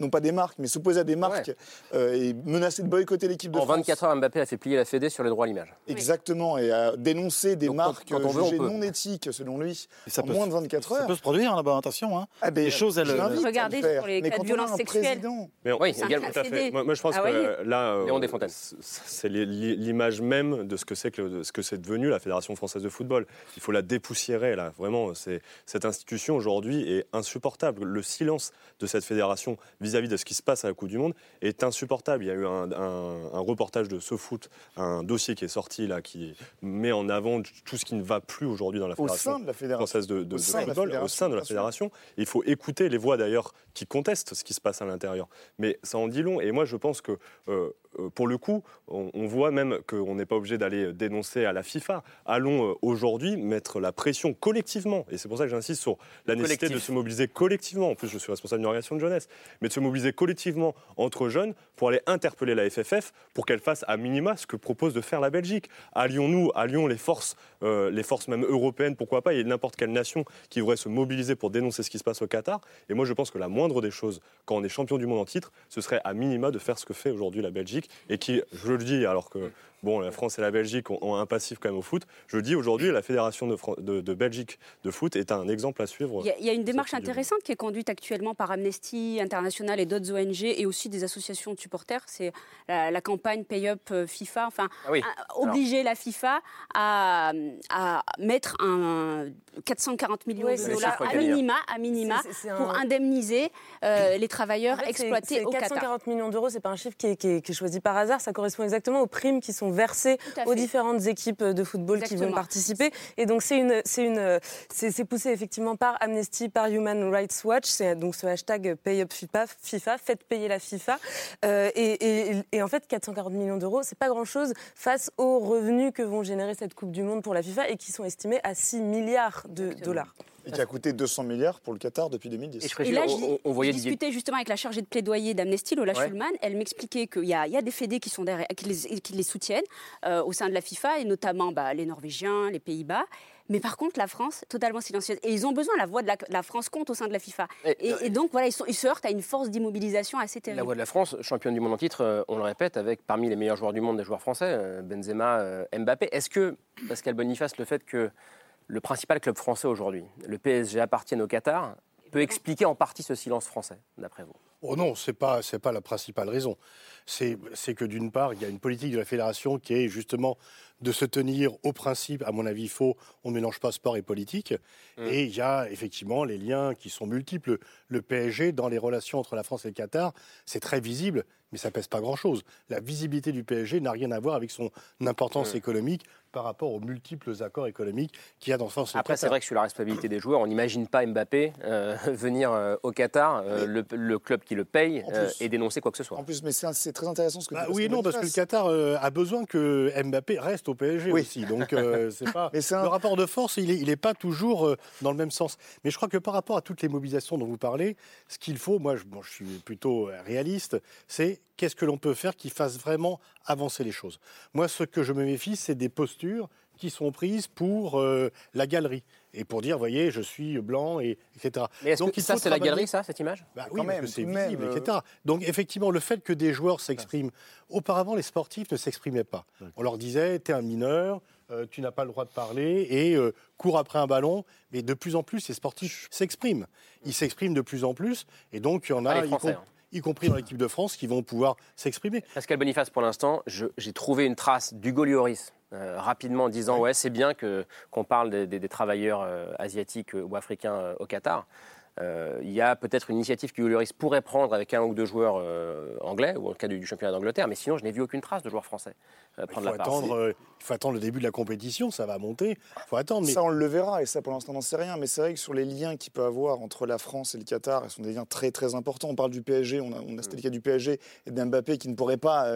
non pas des marques, mais s'opposer à des marques ouais. euh, et menacer de boycotter l'équipe de en France. En 24 heures, Mbappé a fait plier la Fédé sur les droits à l'image. Exactement, et a dénoncé des Donc, marques quand, quand jugées non éthiques, selon lui, ça en moins de 24 heures. Ça peut se produire là-bas, attention. Hein. Ah ben, les choses, elles. Regardez sur les cas de violence sexuelle. Mais oui, également, tout à fait. Moi, moi, je pense ah, que là, Léon Desfontaines. C'est l'image même de ce que c'est que de ce que c'est devenu la Fédération française de football. Il faut la dépoussiérer là. Vraiment, c'est cette institution aujourd'hui est insupportable. Le silence de cette fédération vis-à-vis -vis de ce qui se passe à la Coupe du Monde est insupportable. Il y a eu un, un, un reportage de SoFoot, un dossier qui est sorti là, qui met en avant tout ce qui ne va plus aujourd'hui dans la Fédération, la fédération française de, de, au de sein football, de au sein de la fédération. Il faut écouter les voix d'ailleurs qui contestent ce qui se passe à l'intérieur. Mais ça en dit long. Et moi, je pense que euh, pour le coup, on, voit même qu'on n'est pas obligé d'aller dénoncer à la FIFA. Allons aujourd'hui mettre la pression collectivement, et c'est pour ça que j'insiste sur la nécessité de se mobiliser collectivement. En plus, je suis responsable d'une organisation de jeunesse, mais de se mobiliser collectivement entre jeunes pour aller interpeller la FFF pour qu'elle fasse à minima ce que propose de faire la Belgique. Allions-nous, allions les forces, les forces même européennes, pourquoi pas, il y a n'importe quelle nation qui voudrait se mobiliser pour dénoncer ce qui se passe au Qatar. Et moi, je pense que la moindre des choses, quand on est champion du monde en titre, ce serait à minima de faire ce que fait aujourd'hui la Belgique et qui, je le dis, alors que bon, la France et la Belgique ont, un passif quand même au foot. Je le dis aujourd'hui, la Fédération de, de, Belgique de foot est un exemple à suivre. Il y a, une démarche intéressante qui est conduite actuellement par Amnesty International et d'autres ONG et aussi des associations de supporters. C'est la, campagne Pay Up euh, FIFA, enfin, ah obliger la FIFA à, à mettre un 440 millions de dollars à minima, à minima pour indemniser euh, les travailleurs exploités au 440 millions d'euros, c'est pas un chiffre qui est, qui est choisi par hasard, ça correspond exactement aux primes qui sont versé aux différentes équipes de football qui vont participer. Et donc c'est une, c'est une, c'est poussé effectivement par Amnesty, par Human Rights Watch. C'est donc ce hashtag Pay Up FIFA, FIFA faites payer la FIFA. Euh, et, et, en fait, 440 millions d'euros, c'est pas grand-chose face aux revenus que vont générer cette Coupe du Monde pour la FIFA et qui sont estimés à 6 milliards de dollars. Et qui a coûté 200 milliards pour le Qatar depuis 2010. Et, là, on, voyait discuté justement avec la chargée de plaidoyer d'Amnesty, Lola Schulman. Elle m'expliquait qu'il y, y, a des fédés qui, sont derrière, qui, les, qui les soutiennent euh, au sein de la FIFA, et notamment bah, les Norvégiens, les Pays-Bas. Mais par contre, la France, totalement silencieuse. Et ils ont besoin, la voix de la, France compte au sein de la FIFA. Et, donc, voilà, ils, sont, ils, se heurtent à une force d'immobilisation assez terrible. La voix de la France, championne du monde en titre, euh, on le répète, avec parmi les meilleurs joueurs du monde des joueurs français, euh, Benzema, Mbappé. Est-ce que, Pascal Boniface, le fait que le principal club français aujourd'hui, le PSG, appartient au Qatar, peut expliquer en partie ce silence français, d'après vous? Oh non, ce n'est pas, pas la principale raison. C'est que d'une part, il y a une politique de la fédération qui est justement de se tenir au principe, à mon avis faux, on ne mélange pas sport et politique. Mmh. Et il y a effectivement les liens qui sont multiples. Le PSG, dans les relations entre la France et le Qatar, c'est très visible, mais ça pèse pas grand-chose. La visibilité du PSG n'a rien à voir avec son importance mmh. économique par rapport aux multiples accords économiques qu'il y a dans France. Après, c'est vrai que sur la responsabilité des joueurs, on n'imagine pas Mbappé euh, venir euh, au Qatar, euh, le, club qui le paye, et dénoncer quoi que ce soit. En plus, mais c'est très intéressant ce que bah, tu Oui, non, parce que le Qatar a besoin que Mbappé reste au PSG aussi. Donc, c'est pas. le rapport de force, il n'est il est pas toujours dans le même sens. Mais je crois que par rapport à toutes les mobilisations dont vous parlez, ce qu'il faut, moi, je, je suis plutôt réaliste, c'est qu'est-ce que l'on peut faire qui fasse vraiment avancer les choses. Moi, ce que je me méfie, c'est des postures qui sont prises pour euh, la galerie et pour dire, voyez, je suis blanc, et, etc. Mais est-ce que ça, c'est la galerie, ça, cette image? Bah Oui, c'est visible, etc. Donc, effectivement, le fait que des joueurs s'expriment... Auparavant, les sportifs ne s'exprimaient pas. On leur disait, tu es un mineur, euh, tu n'as pas le droit de parler, et euh, cours après un ballon. Mais de plus en plus, les sportifs s'expriment. Ils s'expriment de plus en plus, et donc il y en a... Hein y compris dans l'équipe de France, qui vont pouvoir s'exprimer. Pascal Boniface, pour l'instant, j'ai trouvé une trace d'Hugo Lloris euh, rapidement en disant ouais, c'est bien qu'on parle des, travailleurs euh, asiatiques euh, ou africains au Qatar. Euh, il y a peut-être une initiative que Lloris pourrait prendre avec un ou deux joueurs euh, anglais, ou en cas du, championnat d'Angleterre, mais sinon, je n'ai vu aucune trace de joueurs français euh, prendre il faut Attendre, il faut attendre le début de la compétition, ça va monter. faut attendre. Ça, on le verra, et ça, pour l'instant, on n'en sait rien. Mais c'est vrai que sur les liens qu'il peut avoir entre la France et le Qatar, ils sont des liens très, très importants. On parle du PSG, on a, on a le cas du PSG et d'Mbappé qui ne pourrait pas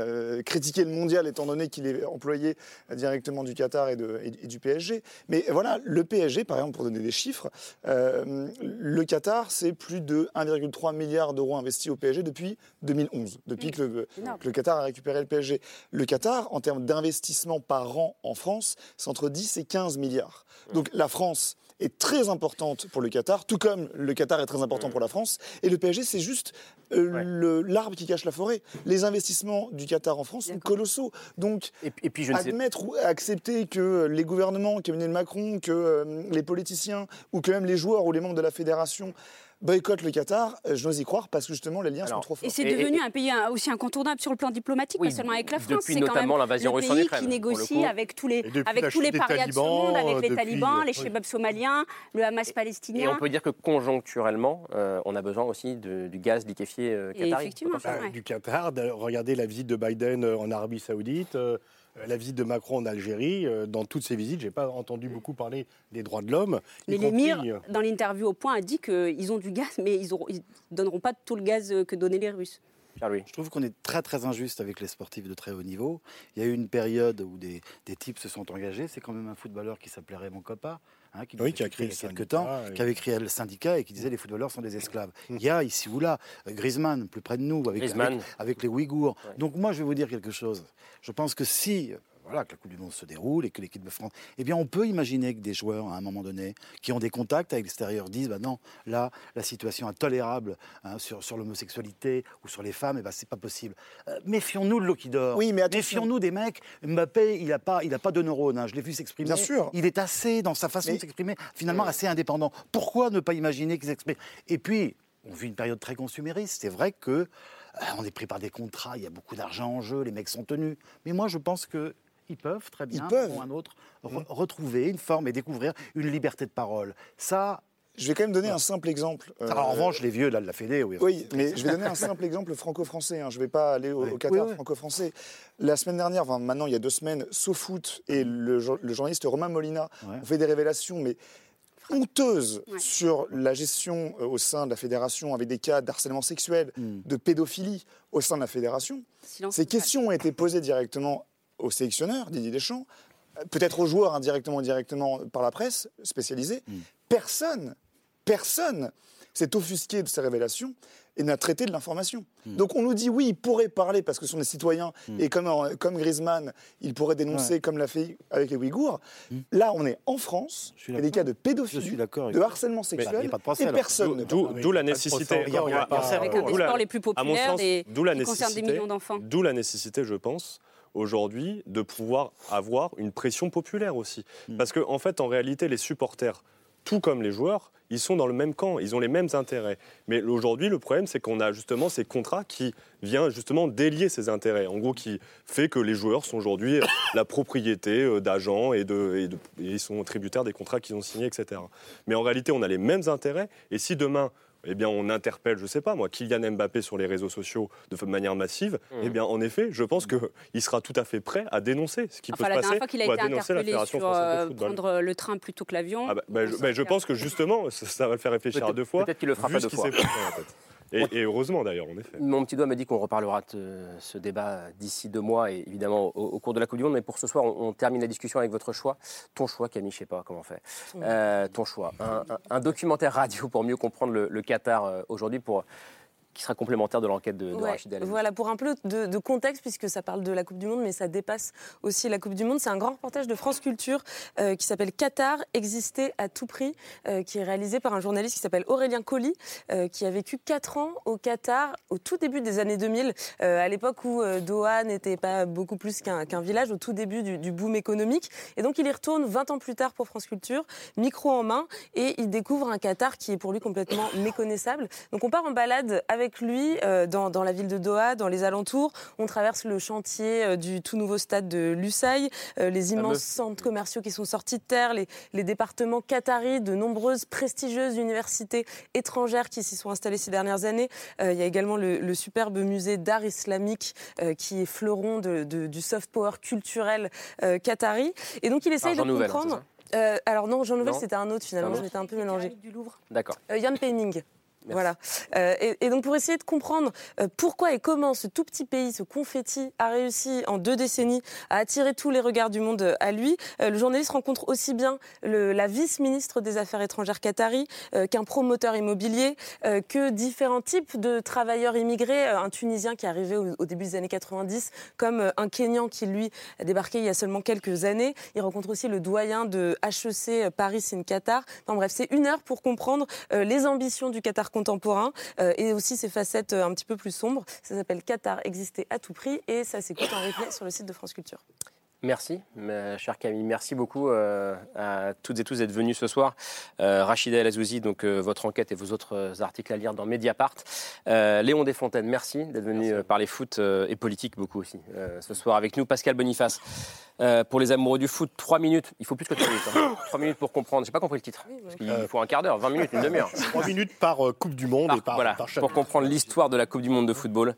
critiquer le mondial, étant donné qu'il est employé directement du Qatar et, de, et du PSG. Mais voilà, le PSG, par exemple, pour donner des chiffres, le Qatar c'est plus de 1,3 milliard d'euros investis au PSG depuis 2011, depuis que le, Qatar a récupéré le PSG. Le Qatar, en termes d'investissement par an en France, c'est entre 10 et 15 milliards. Donc la France est très importante pour le Qatar, tout comme le Qatar est très important pour la France. Et le PSG, c'est juste euh, l'arbre qui cache la forêt. Les investissements du Qatar en France sont colossaux. Donc, et, puis je admettre ou accepter que les gouvernements, qu'Emmanuel Macron, que euh, les politiciens, ou que même les joueurs ou les membres de la fédération boycottent le Qatar, euh, je n'ose y croire parce que justement les liens sont trop forts. Et c'est devenu un pays aussi incontournable sur le plan diplomatique, pas seulement avec la France. Depuis notamment l'invasion russe en Ukraine. qui négocie avec tous les, avec tous les parias de ce monde, avec les talibans, les chebabs somaliens, le Hamas palestinien. Et on peut dire que conjoncturellement, euh, on a besoin aussi du gaz liquéfié euh, Effectivement, bah, Du Qatar, regardez la visite de Biden en Arabie Saoudite. Euh, la visite de Macron en Algérie, euh, dans toutes ces visites, je n'ai pas entendu beaucoup parler des droits de l'homme. Mais l'émir, euh, dans l'interview au point, a dit qu'ils ont du gaz, mais ils ne donneront pas tout le gaz que donnaient les Russes. Je trouve qu'on est très très injuste avec les sportifs de très haut niveau. Il y a eu une période où des, des types se sont engagés. C'est quand même un footballeur qui s'appelait Raymond Coppa, hein, qui, oui, qui a créé il y a quelques temps, qui avait créé le syndicat et qui disait les footballeurs sont des esclaves. Mmh. Il y a ici ou là euh, Griezmann, plus près de nous, avec, avec, avec les Ouïghours. Donc moi, je vais vous dire quelque chose. Je pense que si voilà, que la Coupe du Monde se déroule et que l'équipe de France. Eh bien, on peut imaginer que des joueurs, à un moment donné, qui ont des contacts avec l'extérieur, disent bah non, là, la situation intolérable hein, sur, sur l'homosexualité ou sur les femmes, eh ben, c'est pas possible. Euh, méfions-nous de l'eau qui dort. Oui, mais Méfions-nous des mecs. Mbappé, il n'a pas, il a pas de neurones. Hein, je l'ai vu s'exprimer. Bien sûr. Il est assez, dans sa façon de s'exprimer, finalement assez indépendant. Pourquoi ne pas imaginer qu'il s'exprime Et puis, on vit une période très consumériste. C'est vrai que euh, on est pris par des contrats, il y a beaucoup d'argent en jeu, les mecs sont tenus. Mais moi, je pense que ils peuvent très bien, ils peuvent. un autre, retrouver une forme et découvrir une liberté de parole. Ça, je vais quand même donner un simple exemple. Alors, en revanche, les vieux, là, de la Fédé, oui. Oui, mais je vais donner un simple exemple franco-français. Hein. Je ne vais pas aller au, Qatar franco-français. La semaine dernière, enfin, maintenant, il y a deux semaines, SoFoot et le, journaliste Romain Molina ont fait des révélations, mais honteuses sur la gestion euh, au sein de la fédération avec des cas d'harcèlement sexuel, hmm. de pédophilie au sein de la fédération. Ces questions ont été posées directement au sélectionneur, Didier Deschamps, peut-être aux joueurs indirectement ou directement par la presse spécialisée. Mm. Personne, personne s'est offusqué de ces révélations et n'a traité de l'information. Mm. Donc on nous dit oui, il pourrait parler parce que ce sont des citoyens mm. et comme, comme Griezmann, il pourrait dénoncer comme l'a fait avec les Ouïghours. Là, on est en France, il y a des cas de pédophilie, de harcèlement sexuel et personne ne D'où la nécessité. Avec un des sports les plus populaires et qui concerne des millions d'enfants. D'où la nécessité, je pense, aujourd'hui de pouvoir avoir une pression populaire aussi. Mm. Parce qu'en en fait, en réalité, les supporters, tout comme les joueurs, ils sont dans le même camp, ils ont les mêmes intérêts. Mais aujourd'hui, le problème, c'est qu'on a justement ces contrats qui viennent justement délier ces intérêts. En gros, qui fait que les joueurs sont aujourd'hui la propriété euh, d'agents et, de, et, de, et ils sont tributaires des contrats qu'ils ont signés, etc. Mais en réalité, on a les mêmes intérêts. Et si demain, eh bien, on interpelle, je ne sais pas moi, Kylian Mbappé sur les réseaux sociaux de manière massive, mmh. eh bien, en effet, je pense qu'il sera tout à fait prêt à dénoncer ce qui peut se passer. La dernière fois qu'il a été interpellé sur euh, prendre le train plutôt que l'avion. Ah bah, bah, bah, je, pense que justement, ça, va le faire réfléchir à deux fois. Peut-être qu'il le fera pas deux fois. Et, heureusement d'ailleurs, en effet. Mon petit doigt me dit qu'on reparlera de ce débat d'ici deux mois, et évidemment au, cours de la Coupe du Monde. Mais pour ce soir, on, termine la discussion avec votre choix. Ton choix, Camille, je ne sais pas comment on fait. Euh, ton choix. Un, documentaire radio pour mieux comprendre le, le Qatar euh, aujourd'hui, pour qui sera complémentaire de l'enquête de, de Rachid Voilà, pour un peu de, contexte, puisque ça parle de la Coupe du Monde, mais ça dépasse aussi la Coupe du Monde. C'est un grand reportage de France Culture euh, qui s'appelle Qatar, exister à tout prix, euh, qui est réalisé par un journaliste qui s'appelle Aurélien Colli, euh, qui a vécu 4 ans au Qatar au tout début des années 2000, à l'époque où Doha n'était pas beaucoup plus qu'un village, au tout début du, du, boom économique. Et donc il y retourne 20 ans plus tard pour France Culture, micro en main, et il découvre un Qatar qui est pour lui complètement méconnaissable. Donc on part en balade avec avec lui euh, dans, dans, la ville de Doha, dans les alentours. On traverse le chantier euh, du tout nouveau stade de Lusail, euh, les immenses centres commerciaux qui sont sortis de terre, les, les départements qataris, de nombreuses prestigieuses universités étrangères qui s'y sont installées ces dernières années. il y a également le, superbe musée d'art islamique qui est fleuron de, du soft power culturel qatari. Et donc il essaye de comprendre. alors non, Jean Nouvel, c'était un autre finalement, je m'étais un peu mélangé. Du Louvre. D'accord. Jan Penning. Voilà. Euh, et, donc pour essayer de comprendre euh, pourquoi et comment ce tout petit pays, ce confetti, a réussi en deux décennies à attirer tous les regards du monde à lui, euh, le journaliste rencontre aussi bien le, la vice-ministre des Affaires étrangères qatari qu'un promoteur immobilier, que différents types de travailleurs immigrés, un Tunisien qui est arrivé au, début des années 90, comme un Kenyan qui lui a débarqué il y a seulement quelques années. Il rencontre aussi le doyen de HEC Paris in Qatar. Enfin bref, c'est une heure pour comprendre les ambitions du Qatar contemporain euh, et aussi ses facettes euh, un petit peu plus sombres. Ça s'appelle Qatar exister à tout prix et ça s'écoute en replay sur le site de France Culture. Merci, ma chère Camille. Merci beaucoup euh, à toutes et tous d'être venus ce soir. Euh, Rachida El Azouzi, donc votre enquête et vos autres articles à lire dans Mediapart. Léon Desfontaines, merci d'être venu parler foot et politique beaucoup aussi ce soir avec nous. Pascal Boniface, pour les amoureux du foot, trois minutes. Il faut plus que trois minutes. Hein. Trois minutes pour comprendre. J'ai pas compris le titre. Il faut un quart d'heure, 20 minutes, une demi-heure. Trois minutes par Coupe du Monde et par, voilà, Pour comprendre l'histoire de la Coupe du Monde de football.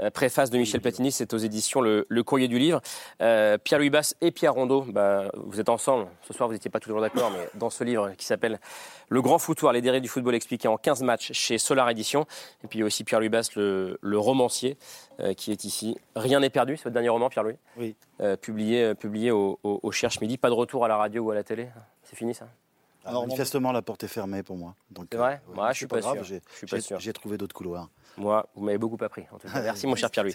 Euh, préface de Michel Platini, c'est aux éditions Le, Courrier du Livre. Euh, Pierre-Louis Basse et Pierre Rondeau, bah, vous êtes ensemble. Ce soir, vous n'étiez pas toujours d'accord, mais dans ce livre qui s'appelle Le Grand Foutoir, les dérives du football expliqué en 15 matchs chez Solar Édition. Et puis il y a aussi Pierre-Louis Basse, le, romancier, euh, qui est ici. Rien n'est perdu, c'est votre dernier roman, Pierre-Louis Oui. publié publié au, Cherche Midi. Pas de retour à la radio ou à la télé? C'est fini ça? Alors, manifestement, la porte est fermée pour moi. C'est vrai? Moi, je suis pas, sûr. J'ai trouvé d'autres couloirs. Moi, vous m'avez beaucoup appris. En tout cas. Merci, mon cher Pierre-Louis.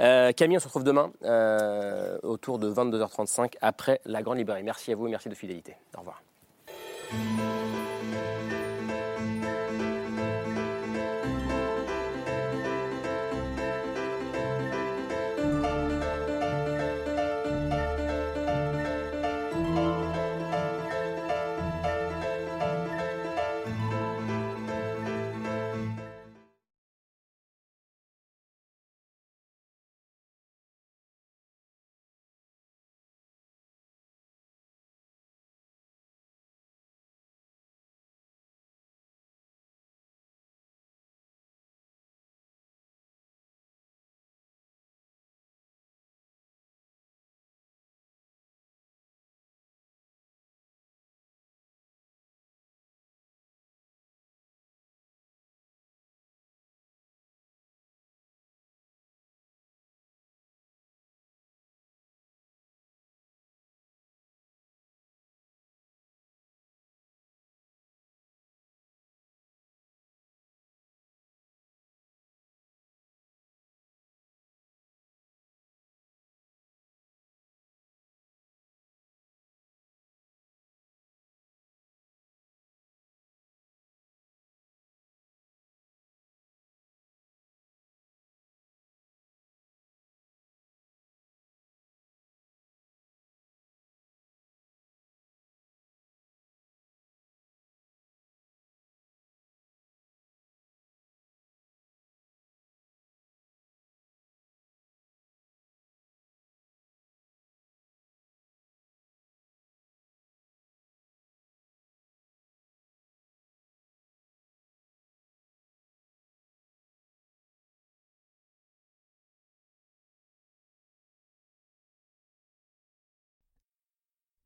Euh, Camille, on se retrouve demain euh, autour de 22h35 après la Grande Librairie. Merci à vous et merci de fidélité. Au revoir.